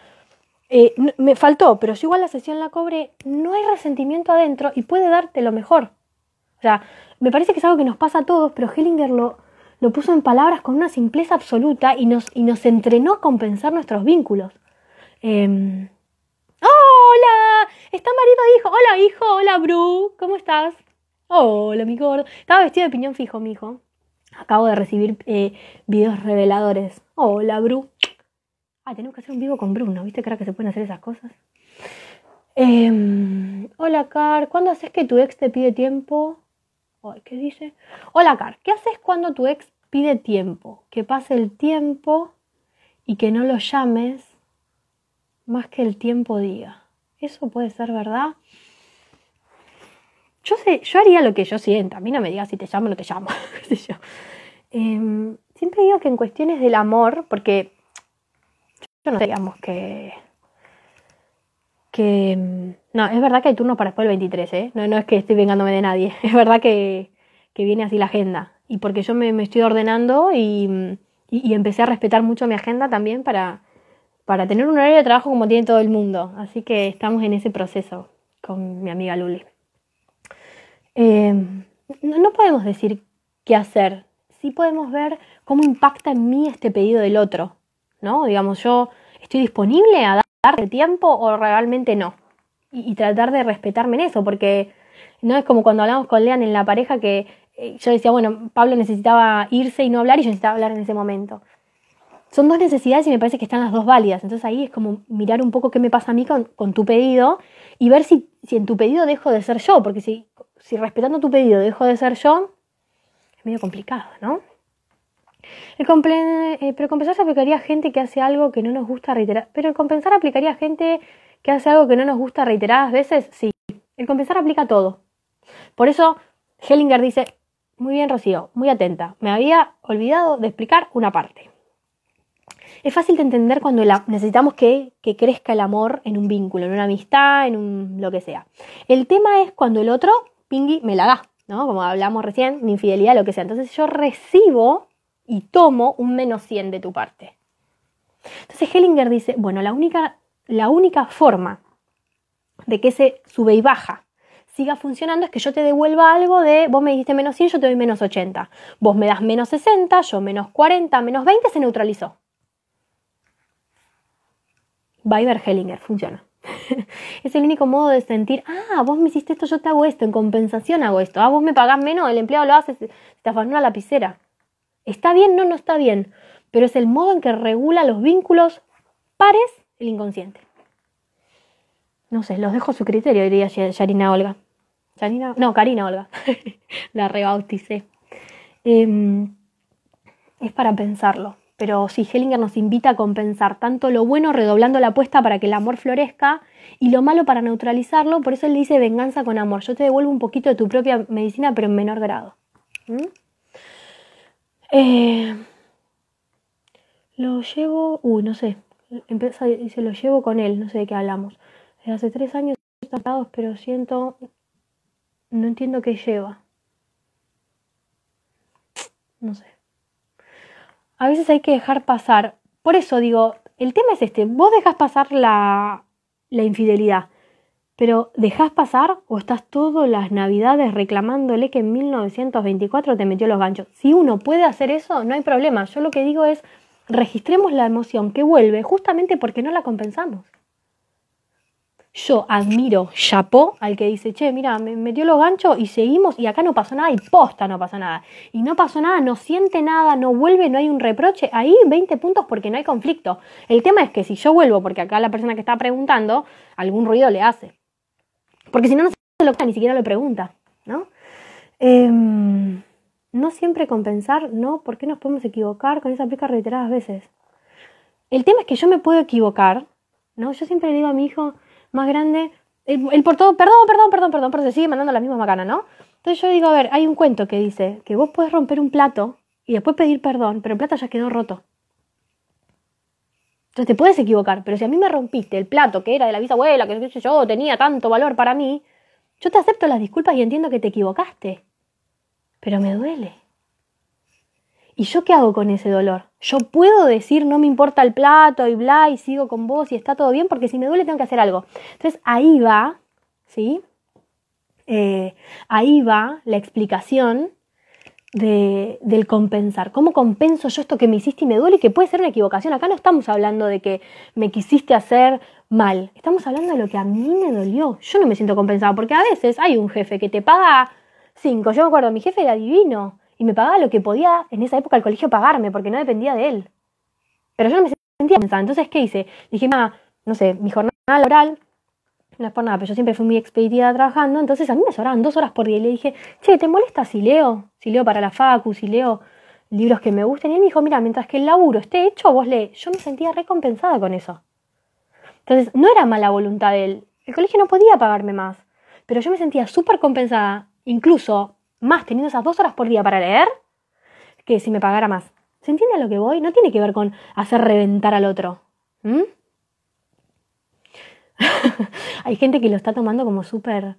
eh, me faltó, pero si igual la sesión la cobré, no hay resentimiento adentro y puede darte lo mejor. O sea, me parece que es algo que nos pasa a todos, pero Hellinger lo, lo puso en palabras con una simpleza absoluta y nos, y nos entrenó a compensar nuestros vínculos. Em, ¡Hola! Está marido e hijo. Hola, hijo. Hola, Bru. ¿Cómo estás? Hola, mi gordo. Estaba vestido de piñón fijo, mi hijo. Acabo de recibir eh, videos reveladores. Hola, Bru. Ah, tenemos que hacer un vivo con Bruno. ¿Viste, cara, que se pueden hacer esas cosas? Em, hola, Car. ¿Cuándo haces que tu ex te pide tiempo? ¿Qué dice? Hola, Car. ¿Qué haces cuando tu ex pide tiempo, que pase el tiempo y que no lo llames más que el tiempo diga. ¿Eso puede ser verdad? Yo sé, yo haría lo que yo sienta. A mí no me digas si te llamo o no te llamo. Em, siempre digo que en cuestiones del amor, porque yo no digamos que. que. Em, no, es verdad que hay turnos para después del 23, ¿eh? No, no es que estoy vengándome de nadie. Es verdad que, que viene así la agenda. Y porque yo me, me estoy ordenando y, y, empecé a respetar mucho mi agenda también para, para tener un horario de trabajo como tiene todo el mundo. Así que estamos en ese proceso con mi amiga Luli. Em, no, podemos decir qué hacer, sí podemos ver cómo impacta en mí este pedido del otro, ¿no? Digamos, yo estoy disponible a darle tiempo o realmente no. Y, tratar de respetarme en eso, porque no es como cuando hablamos con Lean en la pareja que eh, yo decía, bueno, Pablo necesitaba irse y no hablar y yo necesitaba hablar en ese momento. Son dos necesidades y me parece que están las dos válidas. Entonces ahí es como mirar un poco qué me pasa a mí con, con tu pedido y ver si, si en tu pedido dejo de ser yo, porque si si respetando tu pedido dejo de ser yo, es medio complicado, ¿no? El eh, pero compensar se aplicaría a gente que hace algo que no nos gusta reiterar. Pero el compensar aplicaría a gente que hace algo que no nos gusta reiteradas veces, sí. El compensar aplica a todo. Por eso Hellinger dice, muy bien Rocío, muy atenta. Me había olvidado de explicar una parte. Es fácil de entender cuando necesitamos que, que, crezca el amor en un vínculo, en una amistad, en un lo que sea. El tema es cuando el otro pingui me la da, ¿no? Como hablamos recién, mi infidelidad, lo que sea. Entonces yo recibo y tomo un menos 100 de tu parte. Entonces Hellinger dice, bueno, la única, la única forma de que ese sube y baja siga funcionando es que yo te devuelva algo de, vos me diste menos 100, yo te doy menos 80. Vos me das menos 60, yo menos 40, menos 20, se neutralizó. Weiber Hellinger, funciona. es el único modo de sentir, ah, vos me hiciste esto, yo te hago esto, en compensación hago esto, ah, vos me pagás menos, el empleado lo hace, te afanó una lapicera. ¿Está bien? No, no está bien, pero es el modo en que regula los vínculos pares el inconsciente. No sé, los dejo a su criterio, diría Yarina Olga. Yarina, no, Karina Olga. La rebauticé. Em, es para pensarlo. Pero sí, Hellinger nos invita a compensar tanto lo bueno redoblando la apuesta para que el amor florezca y lo malo para neutralizarlo. Por eso él dice venganza con amor. Yo te devuelvo un poquito de tu propia medicina, pero en menor grado. ¿Mm? Eh, lo llevo, uy, no sé, empieza, dice, lo llevo con él, no sé de qué hablamos. Desde hace tres años estamos pero siento, no entiendo qué lleva. No sé a veces hay que dejar pasar. Por eso digo, el tema es este, vos dejas pasar la, la infidelidad, pero ¿dejás pasar o estás todas las navidades reclamándole que en 1924 te metió los ganchos? Si uno puede hacer eso, no hay problema. Yo lo que digo es, registremos la emoción que vuelve justamente porque no la compensamos. Yo admiro, chapó al que dice, che, mira, me metió los ganchos y seguimos y acá no pasó nada y posta no pasó nada. Y no pasó nada, no siente nada, no vuelve, no hay un reproche. Ahí 20 puntos porque no hay conflicto. El tema es que si yo vuelvo, porque acá la persona que está preguntando, algún ruido le hace. Porque si no, no se lo ni siquiera le pregunta, ¿no? Em, no siempre compensar, ¿no? ¿Por qué nos podemos equivocar? Con esa aplica reiteradas veces. El tema es que yo me puedo equivocar, ¿no? Yo siempre le digo a mi hijo, más grande. El, por todo, perdón, perdón, perdón, perdón, pero se sigue mandando la misma macana, ¿no? Entonces yo digo, a ver, hay un cuento que dice que vos puedes romper un plato y después pedir perdón, pero el plato ya quedó roto. Entonces te puedes equivocar, pero si a mí me rompiste el plato que era de la bisabuela, que yo tenía tanto valor para mí, yo te acepto las disculpas y entiendo que te equivocaste. Pero me duele. ¿Y yo qué hago con ese dolor? Yo puedo decir no me importa el plato y bla y sigo con vos y está todo bien porque si me duele tengo que hacer algo. Entonces ahí va, ¿sí? Eh, ahí va la explicación de, del compensar. ¿Cómo compenso yo esto que me hiciste y me duele? Que puede ser una equivocación. Acá no estamos hablando de que me quisiste hacer mal. Estamos hablando de lo que a mí me dolió. Yo no me siento compensada porque a veces hay un jefe que te paga cinco. Yo me acuerdo, mi jefe era divino y me pagaba lo que podía en esa época el colegio pagarme, porque no dependía de él. Pero yo no me sentía pensada. Entonces, ¿qué hice? Dije, no sé, mi jornada laboral, no es por nada, pero yo siempre fui muy expeditiva trabajando, entonces a mí me sobraban dos horas por día. Y le dije, che, ¿te molesta si leo? Si leo para la facu, si leo libros que me gusten. Y él me dijo, mira, mientras que el laburo esté hecho, vos lees. Yo me sentía recompensada con eso. Entonces, no era mala voluntad de él. El colegio no podía pagarme más, pero yo me sentía súper compensada, incluso más teniendo esas dos horas por día para leer, que si me pagara más. ¿Se entiende a lo que voy? No tiene que ver con hacer reventar al otro. Hay gente que lo está tomando como súper...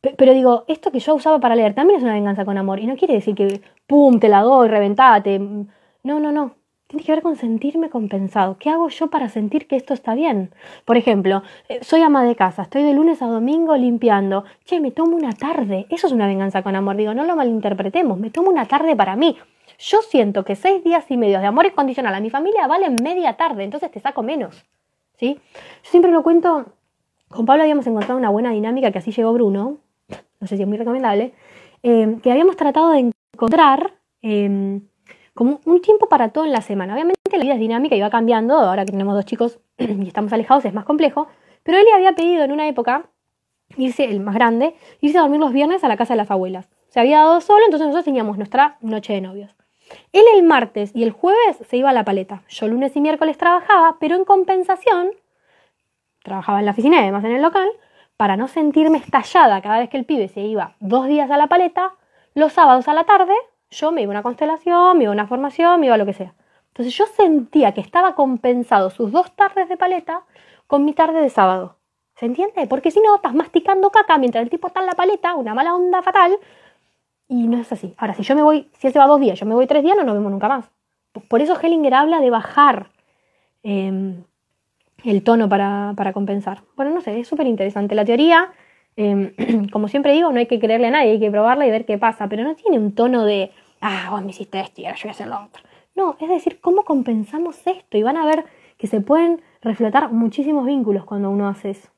Pero digo, esto que yo usaba para leer también es una venganza con amor. Y no quiere decir que, pum, te la doy, reventate. No, no, no. Tiene que ver con sentirme compensado. ¿Qué hago yo para sentir que esto está bien? Por ejemplo, eh, soy ama de casa, estoy de lunes a domingo limpiando. Che, me tomo una tarde. Eso es una venganza con amor. Digo, no lo malinterpretemos. Me tomo una tarde para mí. Yo siento que seis días y medio de amor incondicional a mi familia valen media tarde, entonces te saco menos. ¿sí? Yo siempre lo cuento, con Pablo habíamos encontrado una buena dinámica que así llegó Bruno, no sé si es muy recomendable, eh, que habíamos tratado de encontrar eh, como un tiempo para todo en la semana. Obviamente la vida es dinámica y va cambiando, ahora que tenemos dos chicos y estamos alejados es más complejo, pero él le había pedido en una época irse, el más grande, irse a dormir los viernes a la casa de las abuelas. Se había dado solo, entonces nosotros teníamos nuestra noche de novios. Él el martes y el jueves se iba a la paleta. Yo lunes y miércoles trabajaba, pero en compensación, trabajaba en la oficina y además en el local, para no sentirme estallada cada vez que el pibe se iba dos días a la paleta, los sábados a la tarde yo me iba a una constelación, me iba a una formación, me iba a lo que sea. Entonces yo sentía que estaba compensado sus dos tardes de paleta con mi tarde de sábado. ¿Se entiende? Porque si no, estás masticando caca mientras el tipo está en la paleta, una mala onda fatal, y no es así. Ahora, si yo me voy, si él se va dos días, yo me voy tres días, no nos vemos nunca más. Por eso Hellinger habla de bajar em, el tono para, compensar. Bueno, no sé, es súper interesante. La teoría, em, como siempre digo, no hay que creerle a nadie, hay que probarla y ver qué pasa, pero no tiene un tono de, ah, vos me hiciste esto y ahora yo voy a hacer lo otro. No, es decir, ¿cómo compensamos esto? Y van a ver que se pueden reflotar muchísimos vínculos cuando uno hace eso.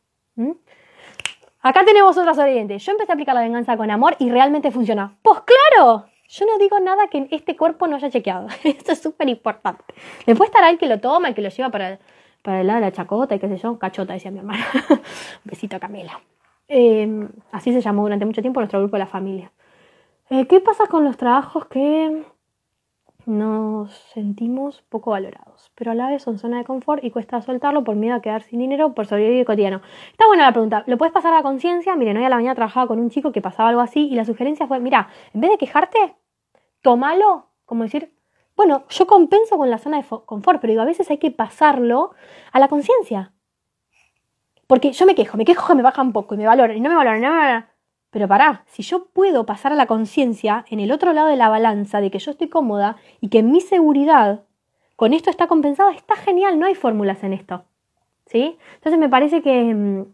Acá tenemos otra sobreviviente. Yo empecé a aplicar la venganza con amor y realmente funciona. Pues claro, yo no digo nada que este cuerpo no haya chequeado. Esto es súper importante. Después estará el que lo toma, el que lo lleva para, para el lado de la chacota y qué sé yo. Cachota, decía mi hermana. besito a Camila. Em, así se llamó durante mucho tiempo nuestro grupo de la familia. Eh, ¿Qué pasa con los trabajos que nos sentimos poco valorados, pero a la vez son zona de confort y cuesta soltarlo por miedo a quedar sin dinero por sobrevivir cotidiano. Está buena la pregunta, ¿lo puedes pasar a la conciencia? Miren, hoy a la mañana trabajaba con un chico que pasaba algo así y la sugerencia fue, mira, en vez de quejarte, tómalo, como decir, bueno, yo compenso con la zona de confort, pero digo, a veces hay que pasarlo a la conciencia. Porque yo me quejo, me quejo que me bajan poco y me valoran y no me valoran, no me valoran. Pero pará, si yo puedo pasar a la conciencia en el otro lado de la balanza de que yo estoy cómoda y que mi seguridad con esto está compensada, está genial, no hay fórmulas en esto. ¿Sí? Entonces me parece mm,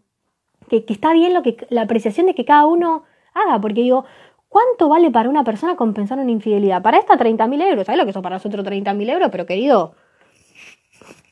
que, que, está bien lo que, la apreciación de que cada uno haga, porque digo, ¿cuánto vale para una persona compensar una infidelidad? Para esta 30.000 euros, ¿sabes lo que son para nosotros 30.000 euros? Pero querido,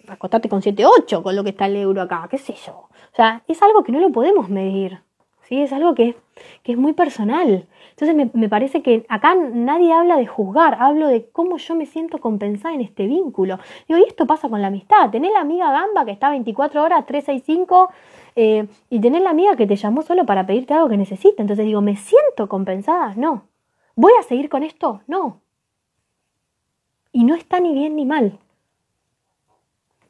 acostarte con 7, 8 con lo que está el euro acá, qué sé yo. O sea, es algo que no lo podemos medir. ¿sí? Es algo que, es muy personal. Entonces me, parece que acá nadie habla de juzgar, hablo de cómo yo me siento compensada en este vínculo. Digo, y esto pasa con la amistad. Tenés la amiga gamba que está 24 horas, 365, eh, y tenés la amiga que te llamó solo para pedirte algo que necesita. Entonces digo, ¿me siento compensada? No. ¿Voy a seguir con esto? No. Y no está ni bien ni mal.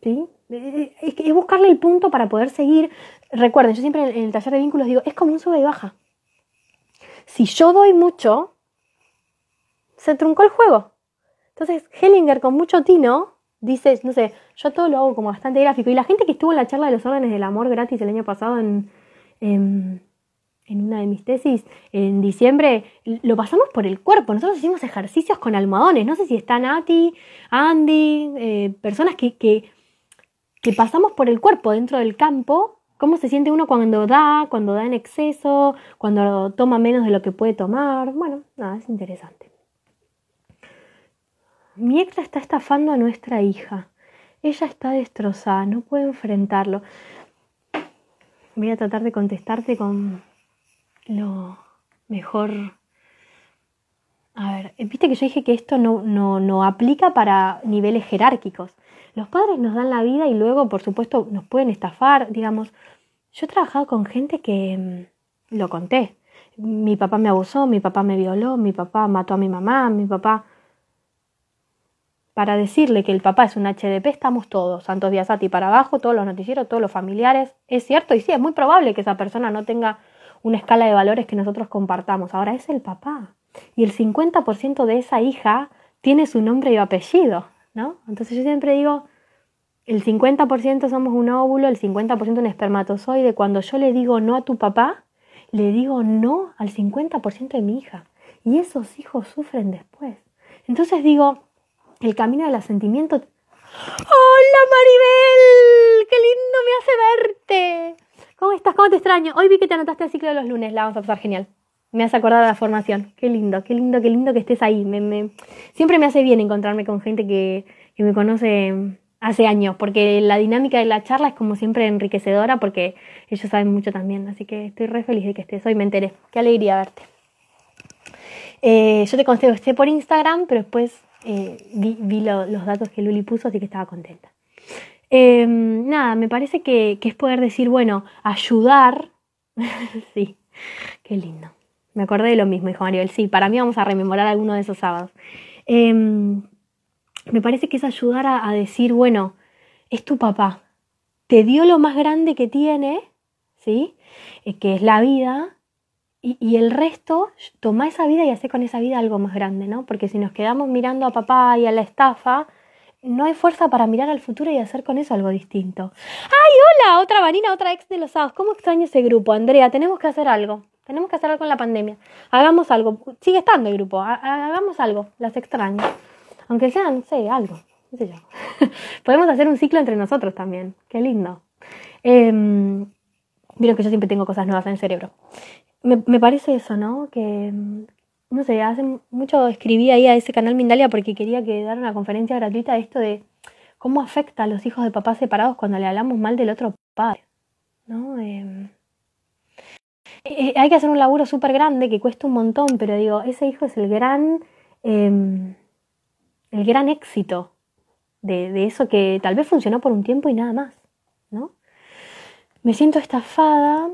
¿Sí? Es buscarle el punto para poder seguir. Recuerden, yo siempre en el taller de vínculos digo, es como un sube y baja. Si yo doy mucho, se truncó el juego. Entonces, Hellinger con mucho tino dice, no sé, yo todo lo hago como bastante gráfico. Y la gente que estuvo en la charla de los órdenes del amor gratis el año pasado en, en, una de mis tesis, en diciembre, lo pasamos por el cuerpo. Nosotros hicimos ejercicios con almohadones. No sé si está Nati, Andy, eh, personas que, que que pasamos por el cuerpo dentro del campo, cómo se siente uno cuando da, cuando da en exceso, cuando toma menos de lo que puede tomar. Bueno, nada, es interesante. Mi ex está estafando a nuestra hija. Ella está destrozada, no puede enfrentarlo. Voy a tratar de contestarte con lo mejor. A ver, viste que yo dije que esto no, no, no aplica para niveles jerárquicos. Los padres nos dan la vida y luego, por supuesto, nos pueden estafar, digamos. Yo he trabajado con gente que mm, lo conté. Mi papá me abusó, mi papá me violó, mi papá mató a mi mamá, mi papá... para decirle que el papá es un HDP estamos todos, Santos Biasati para abajo, todos los noticieros, todos los familiares. Es cierto, y sí, es muy probable que esa persona no tenga una escala de valores que nosotros compartamos. Ahora es el papá. Y el 50% de esa hija tiene su nombre y apellido, ¿no? Entonces yo siempre digo, el 50% somos un óvulo, el 50% un espermatozoide. Cuando yo le digo no a tu papá, le digo no al 50% de mi hija. Y esos hijos sufren después. Entonces digo, el camino del asentimiento. ¡Hola Maribel! ¡Qué lindo me hace verte! ¿Cómo estás? ¿Cómo te extraño? Hoy vi que te anotaste el ciclo de los lunes, la vamos a pasar genial. Me has acordado de la formación. Qué lindo, qué lindo, qué lindo que estés ahí. Me, Siempre me hace bien encontrarme con gente que, que me conoce hace años, porque la dinámica de la charla es como siempre enriquecedora, porque ellos saben mucho también, así que estoy re feliz de que estés hoy, me enteré, qué alegría verte. Eh, yo te contesté por Instagram, pero después eh, vi, los datos que Luli puso, así que estaba contenta. Em, nada, me parece que, es poder decir, bueno, ayudar, sí, qué lindo. Me acordé de lo mismo, dijo Maribel, sí, para mí vamos a rememorar alguno de esos sábados. Em, me parece que es ayudar a, decir, bueno, es tu papá, te dio lo más grande que tiene, ¿sí? Eh, que es la vida, y, el resto, toma esa vida y hace con esa vida algo más grande, ¿no? Porque si nos quedamos mirando a papá y a la estafa, no hay fuerza para mirar al futuro y hacer con eso algo distinto. ¡Ay, hola! Otra Vanina, otra ex de los sábados. ¿Cómo extraño ese grupo? Andrea, tenemos que hacer algo. Tenemos que hacer algo con la pandemia. Hagamos algo. Sigue estando el grupo. Hagamos algo. Las extraño. Aunque sean, no sé, algo, sé yo. Podemos hacer un ciclo entre nosotros también, qué lindo. Eh, que yo siempre tengo cosas nuevas en el cerebro. Me, me, parece eso, ¿no? Que, no sé, hace mucho escribí ahí a ese canal Mindalia porque quería que dar una conferencia gratuita de esto de cómo afecta a los hijos de papás separados cuando le hablamos mal del otro padre, ¿no? Em, eh, hay que hacer un laburo súper grande que cuesta un montón, pero digo, ese hijo es el gran... Eh, el gran éxito de, eso que tal vez funcionó por un tiempo y nada más, ¿no? Me siento estafada,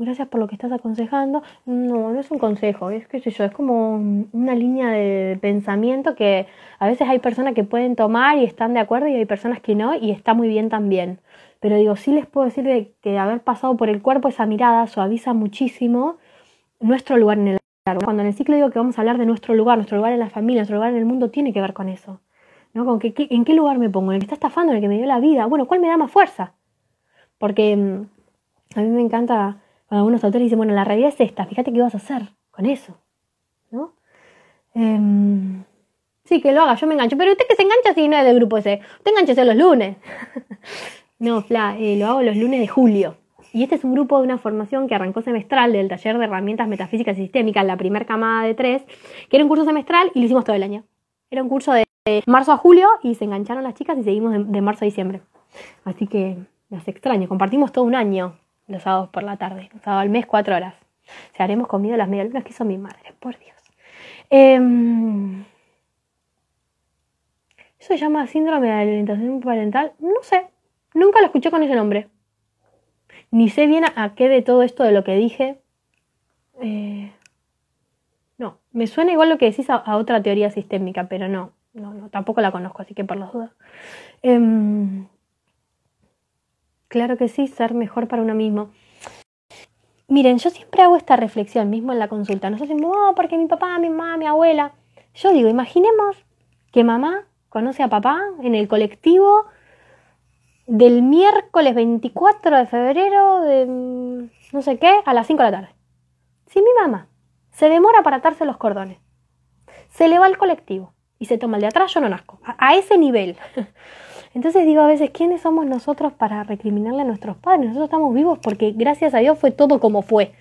gracias por lo que estás aconsejando. No, no es un consejo, es que sé yo, es como una línea de pensamiento que a veces hay personas que pueden tomar y están de acuerdo y hay personas que no y está muy bien también. Pero digo, sí les puedo decir que haber pasado por el cuerpo esa mirada suaviza muchísimo nuestro lugar en el cuando en el ciclo digo que vamos a hablar de nuestro lugar, nuestro lugar en la familia, nuestro lugar en el mundo, tiene que ver con eso. ¿no? Con que, ¿En qué lugar me pongo? ¿En el que está estafando? ¿En el que me dio la vida? Bueno, ¿cuál me da más fuerza? Porque mm, a mí me encanta algunos autores dicen, bueno, la realidad es esta, fíjate qué vas a hacer con eso. ¿no? Em, sí, que lo haga, yo me engancho. Pero usted que se engancha si no es del grupo ese. Usted enganchese los lunes. no, Fla, eh, lo hago los lunes de julio. Y este es un grupo de una formación que arrancó semestral del taller de herramientas metafísicas y sistémicas, la primera camada de tres, que era un curso semestral y lo hicimos todo el año. Era un curso de marzo a julio y se engancharon las chicas y seguimos de, marzo a diciembre. Así que las extraño. Compartimos todo un año los sábados por la tarde, los sábados al mes, cuatro horas. Se haremos comida las medialunas que son mi madre, por Dios. Em, ¿Eso se llama síndrome de alimentación parental? No sé. Nunca lo escuché con ese nombre. Ni sé bien a, qué de todo esto de lo que dije. Eh, no, me suena igual lo que decís a, otra teoría sistémica, pero no, no, no, tampoco la conozco, así que por las dudas. Em, claro que sí, ser mejor para uno mismo. Miren, yo siempre hago esta reflexión mismo en la consulta. Nosotros decimos, oh, porque mi papá, mi mamá, mi abuela. Yo digo, imaginemos que mamá conoce a papá en el colectivo del miércoles 24 de febrero de mm, no sé qué a las 5 de la tarde. Si mi mamá se demora para atarse los cordones, se le va al colectivo y se toma el de atrás, yo no nazco. A, ese nivel. Entonces digo a veces, ¿quiénes somos nosotros para recriminarle a nuestros padres? Nosotros estamos vivos porque gracias a Dios fue todo como fue.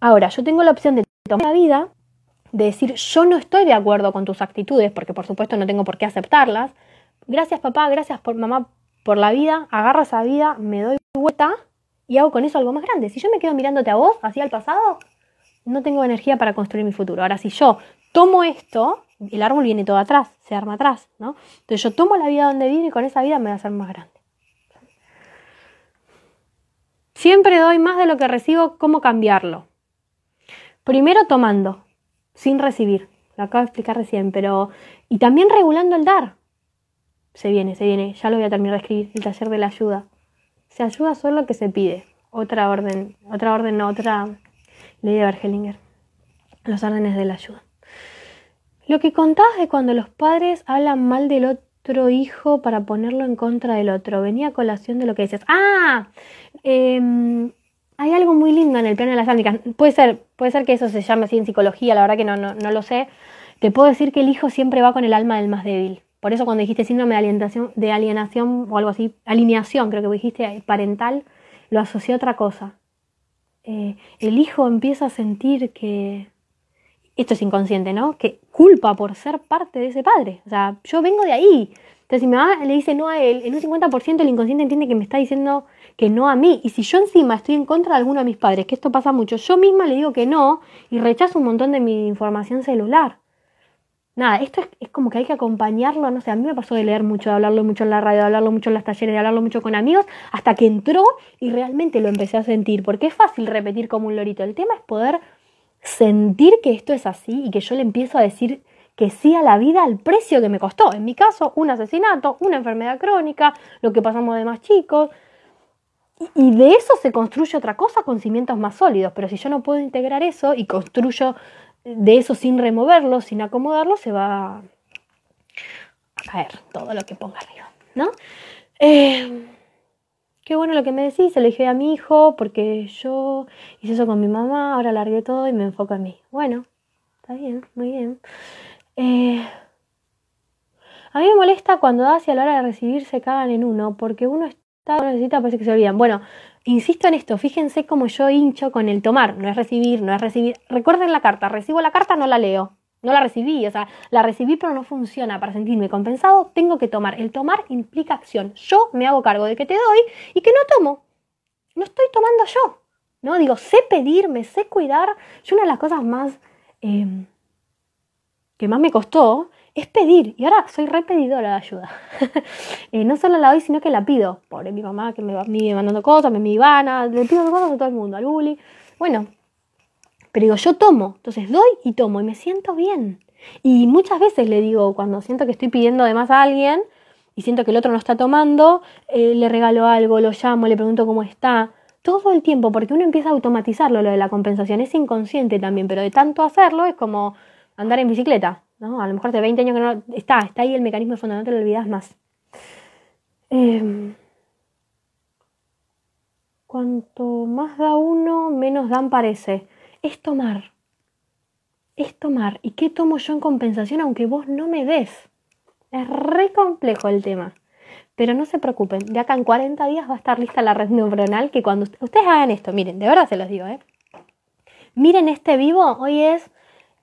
Ahora, yo tengo la opción de tomar la vida, de decir, yo no estoy de acuerdo con tus actitudes, porque por supuesto no tengo por qué aceptarlas. Gracias papá, gracias por mamá por la vida, agarro esa vida, me doy vuelta y hago con eso algo más grande. Si yo me quedo mirándote a vos, hacia el pasado, no tengo energía para construir mi futuro. Ahora, si yo tomo esto, el árbol viene todo atrás, se arma atrás, ¿no? Entonces yo tomo la vida donde viene y con esa vida me voy a hacer más grande. Siempre doy más de lo que recibo, ¿cómo cambiarlo? Primero tomando, sin recibir lo acabo de explicar recién, pero... Y también regulando el dar. Se viene, se viene, ya lo voy a terminar de escribir, el taller de la ayuda. Se ayuda solo que se pide. Otra orden, otra orden, no, otra ley de Bergelinger. Los órdenes de la ayuda. Lo que contabas de cuando los padres hablan mal del otro hijo para ponerlo en contra del otro. Venía a colación de lo que decías. ¡Ah! Em, hay algo muy lindo en el plano de las álmicas. Puede ser, puede ser que eso se llame así en psicología, la verdad que no, no, no lo sé. Te puedo decir que el hijo siempre va con el alma del más débil. Por eso cuando dijiste síndrome de alienación, o algo así, alineación, creo que dijiste parental, lo asocié a otra cosa. Eh, el hijo empieza a sentir que, esto es inconsciente, ¿no? Que culpa por ser parte de ese padre. O sea, yo vengo de ahí. Entonces, si mi mamá le dice no a él, en un 50% el inconsciente entiende que me está diciendo que no a mí. Y si yo encima estoy en contra de alguno de mis padres, que esto pasa mucho, yo misma le digo que no y rechazo un montón de mi información celular. Nada, esto es, como que hay que acompañarlo, no sé, a mí me pasó de leer mucho, de hablarlo mucho en la radio, de hablarlo mucho en las talleres, de hablarlo mucho con amigos, hasta que entró y realmente lo empecé a sentir, porque es fácil repetir como un lorito, el tema es poder sentir que esto es así y que yo le empiezo a decir que sí a la vida al precio que me costó. En mi caso, un asesinato, una enfermedad crónica, lo que pasamos de más chicos, y de eso se construye otra cosa con cimientos más sólidos. Pero si yo no puedo integrar eso y construyo de eso sin removerlo, sin acomodarlo, se va a caer todo lo que ponga arriba. ¿No? Eh, qué bueno lo que me decís, se dije a mi hijo porque yo hice eso con mi mamá, ahora largué todo y me enfoco en mí. Bueno, está bien, muy bien. Eh, a mí me molesta cuando hacia la hora de recibir se cagan en uno, porque uno está necesita, parece que se olvidan. Bueno, insisto en esto, fíjense cómo yo hincho con el tomar, no es recibir, no es recibir. Recuerden la carta, recibo la carta, no la leo. No la recibí, o sea, la recibí pero no funciona. Para sentirme compensado, tengo que tomar. El tomar implica acción. Yo me hago cargo de que te doy y que no tomo. No estoy tomando yo. ¿no? Digo, sé pedir, me sé cuidar. Yo una de las cosas más eh, que más me costó es pedir. Y ahora soy repedidora de ayuda. Eh, no solo la doy, sino que la pido. Pobre mi mamá que me va mandando cosas, me mi Ivana, le pido cosas a todo el mundo, al bully. Bueno, pero digo, yo tomo. Entonces doy y tomo y me siento bien. Y muchas veces le digo, cuando siento que estoy pidiendo además a alguien y siento que el otro no está tomando, eh, le regalo algo, lo llamo, le pregunto cómo está. Todo el tiempo, porque uno empieza a automatizarlo, lo de la compensación. Es inconsciente también, pero de tanto hacerlo es como andar en bicicleta. ¿no? A lo mejor de 20 años que no está, está ahí el mecanismo de fondo, no te lo olvidas más. Em, cuanto más da uno, menos dan parece. Es tomar. Es tomar. ¿Y qué tomo yo en compensación aunque vos no me des? Es re complejo el tema. Pero no se preocupen, de acá en 40 días va a estar lista la red neuronal que cuando ustedes hagan esto, miren, de verdad se los digo, ¿eh? Miren este vivo, hoy es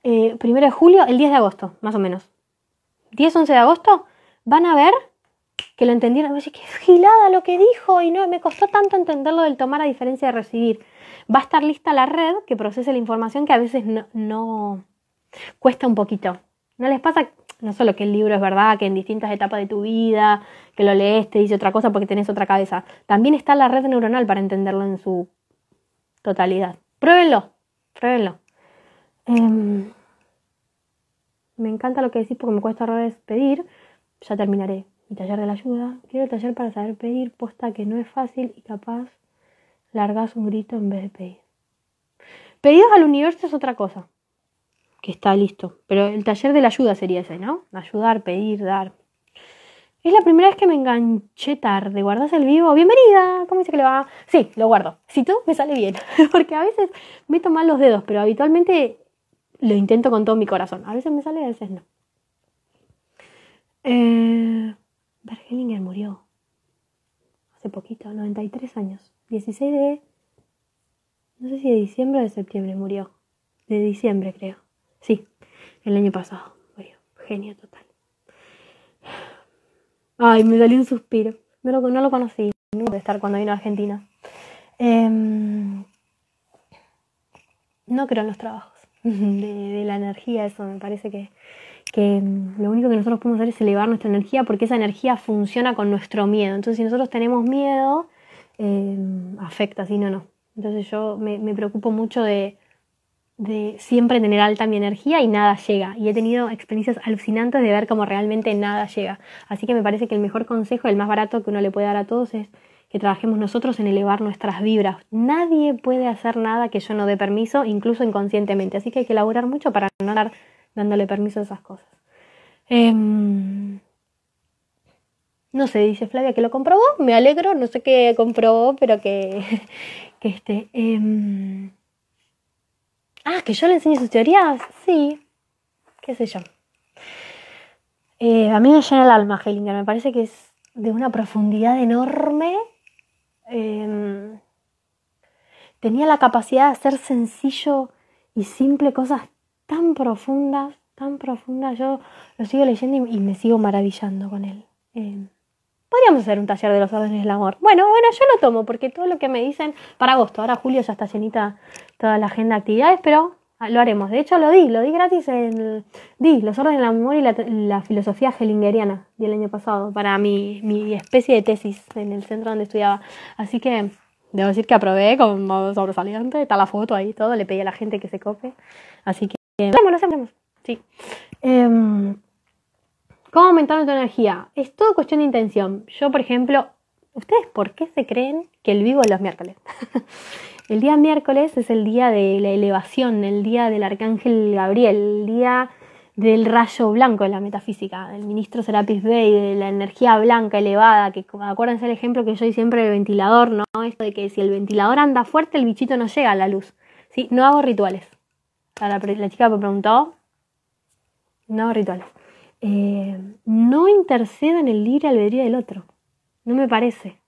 eh, primero de julio, el 10 de agosto, más o menos. 10, 11 de agosto, van a ver que lo entendieron. Decir, qué gilada lo que dijo y no, me costó tanto entenderlo del tomar a diferencia de recibir. Va a estar lista la red que procese la información que a veces no, no cuesta un poquito. ¿No les pasa? No solo que el libro es verdad, que en distintas etapas de tu vida, que lo lees, te dice otra cosa porque tenés otra cabeza. También está la red neuronal para entenderlo en su totalidad. Pruébenlo, pruébenlo. Em, me encanta lo que decís porque me cuesta errores pedir. Ya terminaré mi taller de la ayuda. Quiero el taller para saber pedir, posta que no es fácil y capaz largas un grito en vez de pedir. Pedidos al universo es otra cosa, que está listo. Pero el taller de la ayuda sería ese, ¿no? Ayudar, pedir, dar. Es la primera vez que me enganché tarde. ¿Guardas el vivo? Bienvenida. ¿Cómo dice que le va? Sí, lo guardo. Si todo me sale bien. Porque a veces meto mal los dedos, pero habitualmente lo intento con todo mi corazón. A veces me sale, a veces no. Eh, murió hace poquito, 93 años. 16 de... No sé si de diciembre o de septiembre murió. De diciembre creo. Sí, el año pasado murió. Genio total. Ay, me salió un suspiro. No lo, no lo conocí. No de estar cuando vino a Argentina. Em, no creo en los trabajos. de, la energía, eso me parece que, que mm, lo único que nosotros podemos hacer es elevar nuestra energía porque esa energía funciona con nuestro miedo. Entonces, si nosotros tenemos miedo, eh, afecta, si no, no. Entonces, yo me, preocupo mucho de, de siempre tener alta mi energía y nada llega. Y he tenido experiencias alucinantes de ver cómo realmente nada llega. Así que me parece que el mejor consejo, el más barato que uno le puede dar a todos es que trabajemos nosotros en elevar nuestras vibras. Nadie puede hacer nada que yo no dé permiso, incluso inconscientemente. Así que hay que elaborar mucho para no estar dándole permiso a esas cosas. Em, no sé, dice Flavia que lo comprobó, me alegro, no sé qué comprobó, pero que, que este... Em, ah, que yo le enseñe sus teorías, sí, qué sé yo. Eh, a mí me llena el alma Hellinger, me parece que es de una profundidad enorme Em, tenía la capacidad de hacer sencillo y simple cosas tan profundas, tan profundas. Yo lo sigo leyendo y, me sigo maravillando con él. Em, podríamos hacer un taller de los órdenes del amor. Bueno, bueno, yo lo tomo porque todo lo que me dicen para agosto, ahora julio ya está llenita toda la agenda de actividades, pero Ah, lo haremos. De hecho, lo di, lo di gratis en. Di los órdenes del amor y la, filosofía hellingeriana del año pasado para mi, mi, especie de tesis en el centro donde estudiaba. Así que debo decir que aprobé con modo sobresaliente. Está la foto ahí, todo. Le pedí a la gente que se cope. Así que. Bueno, lo hacemos. Sí. Em, ¿Cómo aumentar tu energía? Es todo cuestión de intención. Yo, por ejemplo, ¿ustedes por qué se creen que el vivo es los miércoles? El día miércoles es el día de la elevación, el día del arcángel Gabriel, el día del rayo blanco de la metafísica, del ministro Serapis Bey, de la energía blanca elevada, que acuérdense el ejemplo que yo doy siempre del ventilador, ¿no? Esto de que si el ventilador anda fuerte, el bichito no llega a la luz. ¿Sí? No hago rituales. La, chica me preguntó, no hago rituales. Eh, no intercedo en el libre albedrío del otro. No me parece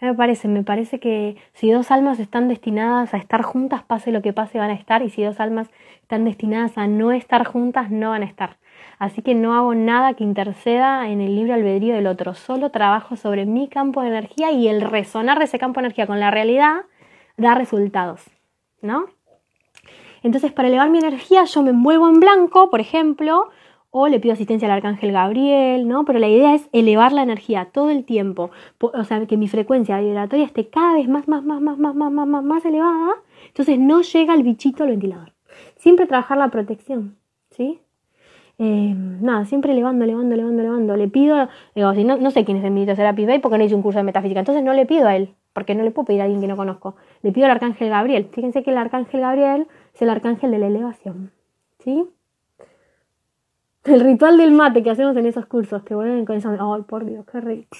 me parece, me parece que si dos almas están destinadas a estar juntas, pase lo que pase, van a estar, y si dos almas están destinadas a no estar juntas, no van a estar. Así que no hago nada que interceda en el libre albedrío del otro, solo trabajo sobre mi campo de energía y el resonar de ese campo de energía con la realidad da resultados, ¿no? Entonces, para elevar mi energía, yo me envuelvo en blanco, por ejemplo, o le pido asistencia al arcángel Gabriel, ¿no? Pero la idea es elevar la energía todo el tiempo, o sea, que mi frecuencia vibratoria esté cada vez más, más, más, más, más, más, más, más, más elevada, entonces no llega el bichito al ventilador. Siempre trabajar la protección, ¿sí? Eh, nada, siempre elevando, elevando, elevando, elevando. Le pido, digo, si no, no sé quién es el ministro Serapis Bey porque no hice un curso de metafísica, entonces no le pido a él, porque no le puedo pedir a alguien que no conozco. Le pido al arcángel Gabriel. Fíjense que el arcángel Gabriel es el arcángel de la elevación, ¿sí? El ritual del mate que hacemos en esos cursos, que vuelven con esa... ¡Ay, por Dios, qué rico!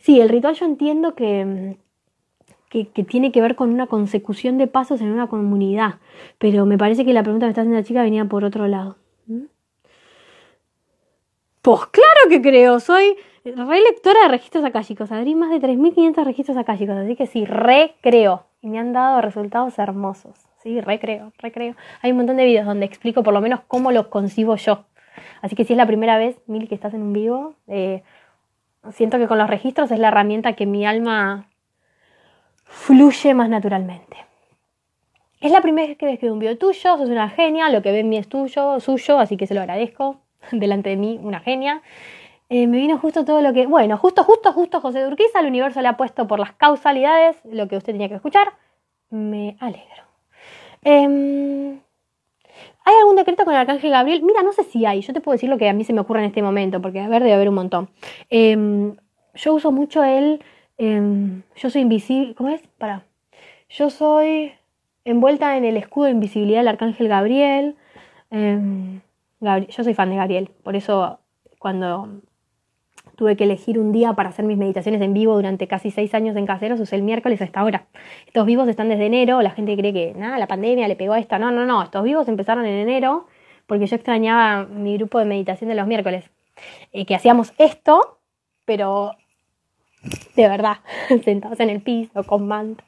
Sí, el ritual yo entiendo que, que, tiene que ver con una consecución de pasos en una comunidad, pero me parece que la pregunta que me está haciendo la chica venía por otro lado. ¿Mm? Pues claro que creo, soy relectora de registros akáshicos, abrí más de 3.500 registros akáshicos, así que sí, recreo. Y me han dado resultados hermosos, sí, recreo, recreo. Hay un montón de videos donde explico por lo menos cómo los concibo yo. Así que si es la primera vez, Mil, que estás en un vivo, eh, siento que con los registros es la herramienta que mi alma fluye más naturalmente. Es la primera vez que ves que un video tuyo, sos una genia, lo que ven mí es tuyo, suyo, así que se lo agradezco. Delante de mí, una genia. Eh, me vino justo todo lo que. Bueno, justo, justo, justo José Durquiza, el universo le ha puesto por las causalidades lo que usted tenía que escuchar. Me alegro. Eh, ¿Hay algún decreto con el arcángel Gabriel? Mira, no sé si hay. Yo te puedo decir lo que a mí se me ocurre en este momento, porque a ver, debe haber un montón. Em, yo uso mucho el. Em, yo soy invisible. ¿Cómo es? Para. Yo soy envuelta en el escudo de invisibilidad del arcángel Gabriel. Em, Gabriel. Yo soy fan de Gabriel. Por eso, cuando tuve que elegir un día para hacer mis meditaciones en vivo durante casi seis años en caseros, usé el miércoles hasta ahora. Estos vivos están desde enero, la gente cree que nada, la pandemia le pegó a esta. No, no, no, estos vivos empezaron en enero porque yo extrañaba mi grupo de meditación de los miércoles. Eh, que hacíamos esto, pero de verdad, sentados en el piso, con mantas.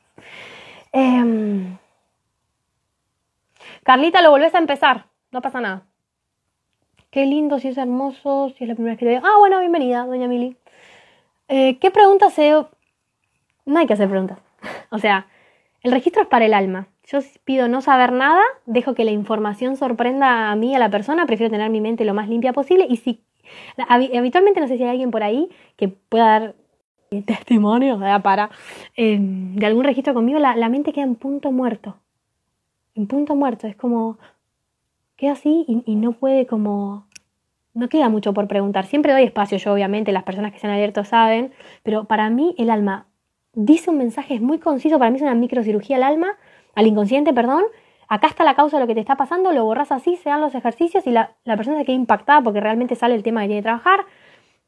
Em, Carlita, lo volvés a empezar, no pasa nada. Qué lindo, si es hermoso, si es la primera vez que te veo. Ah, bueno, bienvenida, doña Mili. Eh, ¿Qué preguntas se.? No hay que hacer preguntas. o sea, el registro es para el alma. Yo pido no saber nada, dejo que la información sorprenda a mí, a la persona, prefiero tener mi mente lo más limpia posible y si habitualmente no sé si hay alguien por ahí que pueda dar testimonio para em, de algún registro conmigo, la, la, mente queda en punto muerto. en punto muerto. Es como, queda así y, no puede como no queda mucho por preguntar. Siempre doy espacio, yo obviamente, las personas que se han abierto saben, pero para mí el alma dice un mensaje, es muy conciso, para mí es una microcirugía al alma, al inconsciente, perdón. Acá está la causa de lo que te está pasando, lo borras así, se dan los ejercicios y la, la persona se queda impactada porque realmente sale el tema que tiene que trabajar.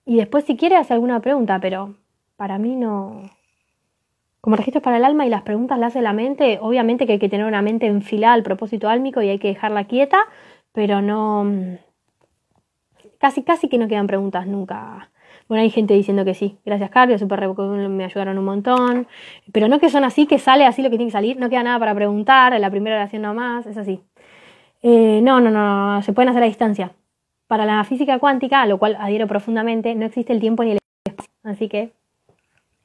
Y después, si quiere, hace alguna pregunta, pero para mí no. Como registros para el alma y las preguntas las hace la mente, obviamente que hay que tener una mente enfilada al propósito álmico y hay que dejarla quieta, pero no Casi, casi que no quedan preguntas nunca. Bueno, hay gente diciendo que sí. Gracias, Carlos, super me ayudaron un montón. Pero no que son así, que sale así lo que tiene que salir. No queda nada para preguntar. En la primera oración nomás, es así. Eh, no, no, no, se pueden hacer a distancia. Para la física cuántica, a lo cual adhiero profundamente, no existe el tiempo ni el espacio. Así que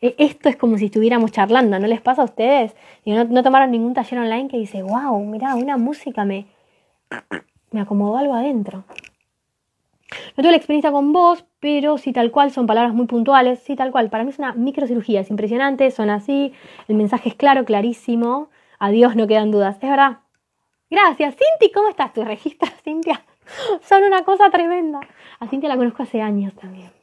esto es como si estuviéramos charlando, ¿no les pasa a ustedes? Y no, no tomaron ningún taller online que dice, wow, mira, una música me, me acomodó algo adentro. No tuve la experiencia con vos, pero sí tal cual, son palabras muy puntuales, sí tal cual. Para mí es una microcirugía, es impresionante, son así, el mensaje es claro, clarísimo, adiós, no quedan dudas, es verdad. Gracias, Cinti, ¿cómo estás? ¿Tus registros, Cintia? Son una cosa tremenda. A Cintia la conozco hace años también.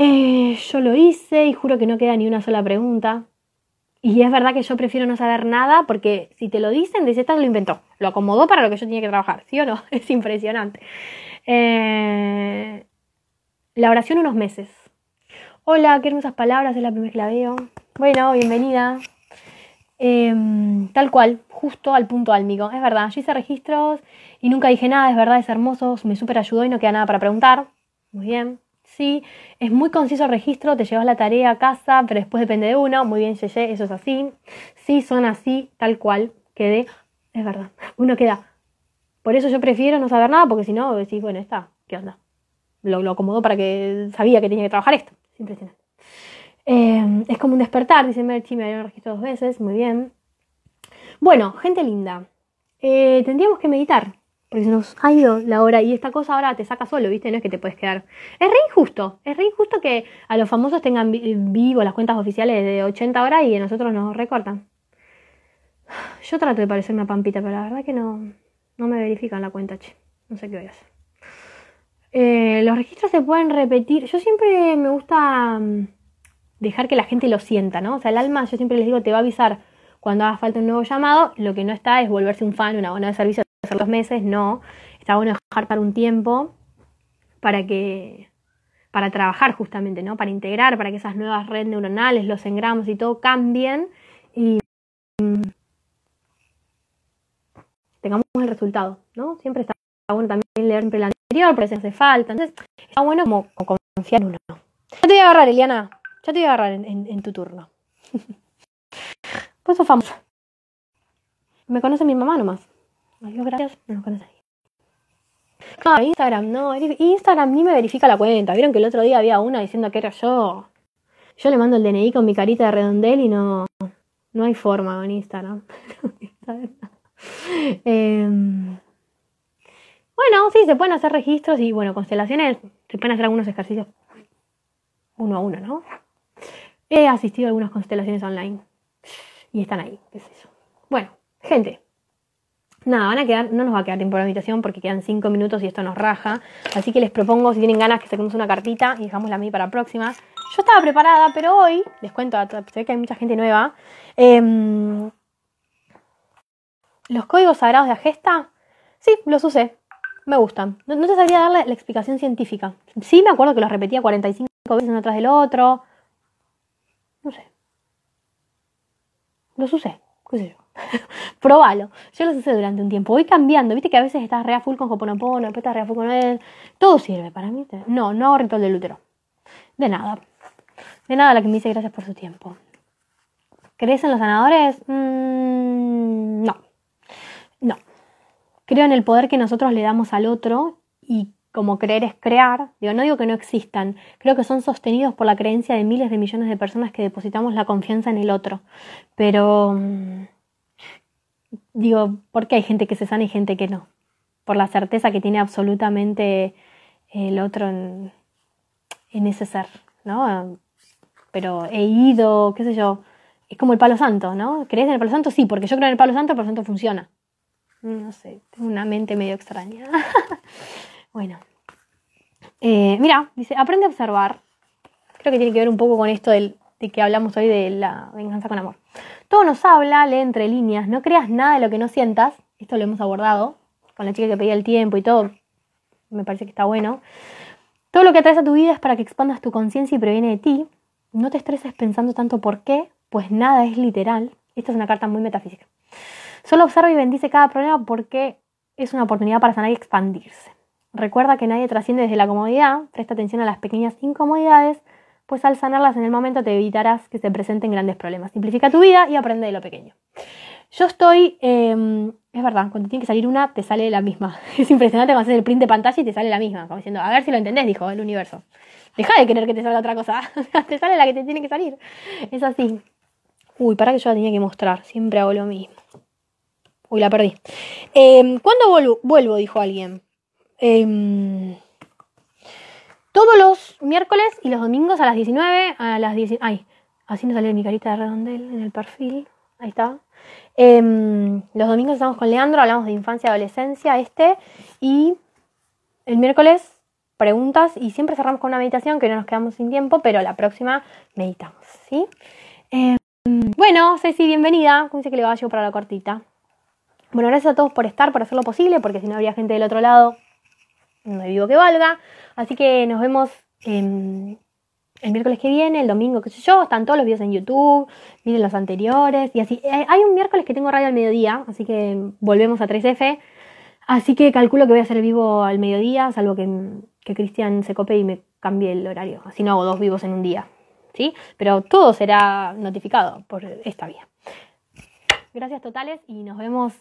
Eh, yo lo hice y juro que no queda ni una sola pregunta. Y es verdad que yo prefiero no saber nada porque si te lo dicen, dice, esta lo inventó, lo acomodó para lo que yo tenía que trabajar, ¿sí o no? Es impresionante. Eh, la oración unos meses. Hola, qué hermosas palabras, es la primera que la veo. Bueno, bienvenida. Em, tal cual, justo al punto álmico. Es verdad, yo hice registros y nunca dije nada, es verdad, es hermoso, me súper ayudó y no queda nada para preguntar. Muy bien. Sí, es muy conciso el registro, te llevas la tarea a casa, pero después depende de uno. Muy bien, Yeye, eso es así. Sí, son así, tal cual, quedé. Es verdad, uno queda por eso yo prefiero no saber nada, porque si no, decís, bueno, está, ¿qué onda? Lo, lo acomodó para que sabía que tenía que trabajar esto. Es impresionante. Eh, es como un despertar, dice Merchi, me habían registrado dos veces, muy bien. Bueno, gente linda, eh, tendríamos que meditar, porque se nos ha ido la hora y esta cosa ahora te saca solo, ¿viste? No es que te puedes quedar. Es re injusto, es re injusto que a los famosos tengan vivo las cuentas oficiales de 80 horas y a nosotros nos recortan. Yo trato de parecerme a Pampita, pero la verdad que no, no me verifican la cuenta, che. No sé qué voy a hacer. Eh, los registros se pueden repetir. Yo siempre me gusta mm, dejar que la gente lo sienta, ¿no? O sea, el alma, yo siempre les digo, te va a avisar cuando haga falta un nuevo llamado. Lo que no está es volverse un fan, una buena de servicio hacer dos meses, no. Está bueno dejar para un tiempo para que para trabajar justamente, ¿no? Para integrar, para que esas nuevas redes neuronales, los engramos y todo cambien y mm, tengamos el resultado, ¿no? Siempre está bueno también leer siempre el anterior, pero si hace falta. Entonces, está bueno como, confiar en uno. Ya te voy a agarrar, Eliana. Ya te voy a agarrar en, tu turno. pues sos famosa. Me conoce mi mamá nomás. Adiós, gracias. No me conoce No, Instagram no. Instagram ni me verifica la cuenta. Vieron que el otro día había una diciendo que era yo. Yo le mando el DNI con mi carita de redondel y no, no hay forma en Instagram. Em, bueno, sí, se pueden hacer registros y, bueno, constelaciones, se pueden hacer algunos ejercicios uno a uno, ¿no? He asistido a algunas constelaciones online y están ahí, qué es eso. Bueno, gente, nada, van a quedar, no nos va a quedar tiempo de habitación porque quedan cinco minutos y esto nos raja. Así que les propongo, si tienen ganas, que saquemos una cartita y dejamos la mí para la próxima. Yo estaba preparada, pero hoy, les cuento, ve que hay mucha gente nueva. Eh, los códigos sagrados de Agesta, sí, los usé. Me gustan. No, te sabría darle la explicación científica. Sí, me acuerdo que los repetía 45 veces uno tras del otro. No sé. Los usé. ¿Qué sé yo? Probalo. Yo los usé durante un tiempo. Voy cambiando. Viste que a veces estás rea full con Hoponopono, después estás rea full con él. Todo sirve para mí. No, no hago ritual del útero. De nada. De nada la que me dice gracias por su tiempo. ¿Crees en los sanadores? Mm, no. No. Creo en el poder que nosotros le damos al otro y como creer es crear. Digo, no digo que no existan, creo que son sostenidos por la creencia de miles de millones de personas que depositamos la confianza en el otro. Pero mm, digo, ¿por qué hay gente que se sana y gente que no? Por la certeza que tiene absolutamente el otro en, ese ser, ¿no? Pero he ido, qué sé yo, es como el palo santo, ¿no? ¿Crees en el palo santo? Sí, porque yo creo en el palo santo, el palo santo funciona. No sé, tengo una mente medio extraña. bueno. Eh, mira, dice, aprende a observar. Creo que tiene que ver un poco con esto del, de que hablamos hoy de la venganza con amor. Todo nos habla, lee entre líneas, no creas nada de lo que no sientas. Esto lo hemos abordado con la chica que pedía el tiempo y todo. Me parece que está bueno. Todo lo que traes a tu vida es para que expandas tu conciencia y previene de ti. No te estreses pensando tanto por qué, pues nada es literal. Esta es una carta muy metafísica. Solo observa y bendice cada problema porque es una oportunidad para sanar y expandirse. Recuerda que nadie trasciende desde la comodidad, presta atención a las pequeñas incomodidades, pues al sanarlas en el momento te evitarás que se presenten grandes problemas. Simplifica tu vida y aprende de lo pequeño. Yo estoy, em, es verdad, cuando tiene que salir una, te sale la misma. Es impresionante cuando haces el print de pantalla y te sale la misma, como diciendo, a ver si lo entendés, dijo el universo. Deja de querer que te salga otra cosa, te sale la que te tiene que salir. Es así. Uy, para que yo la tenía que mostrar, siempre hago lo mismo. Uy, la perdí. Em, ¿Cuándo vuelvo? Vuelvo, dijo alguien. Em, todos los miércoles y los domingos a las 19, a las 10. Ay, así me sale mi carita de redondel en el perfil. Ahí está. Em, los domingos estamos con Leandro, hablamos de infancia y adolescencia, este. Y el miércoles preguntas y siempre cerramos con una meditación que no nos quedamos sin tiempo, pero la próxima meditamos, ¿sí? bueno, Ceci, bienvenida. ¿Cómo dice que le va a llevar para la cortita? Bueno, gracias a todos por estar, por hacer lo posible, porque si no habría gente del otro lado, no vivo que valga. Así que nos vemos el miércoles que viene, el domingo, qué sé yo. Están todos los videos en YouTube, miren los anteriores y así. Eh, hay un miércoles que tengo radio al mediodía, así que volvemos a 3F. Así que calculo que voy a hacer vivo al mediodía, salvo que, que Cristian se cope y me cambie el horario. Así no hago dos vivos en un día. ¿Sí? Pero todo será notificado por esta vía. Gracias totales y nos vemos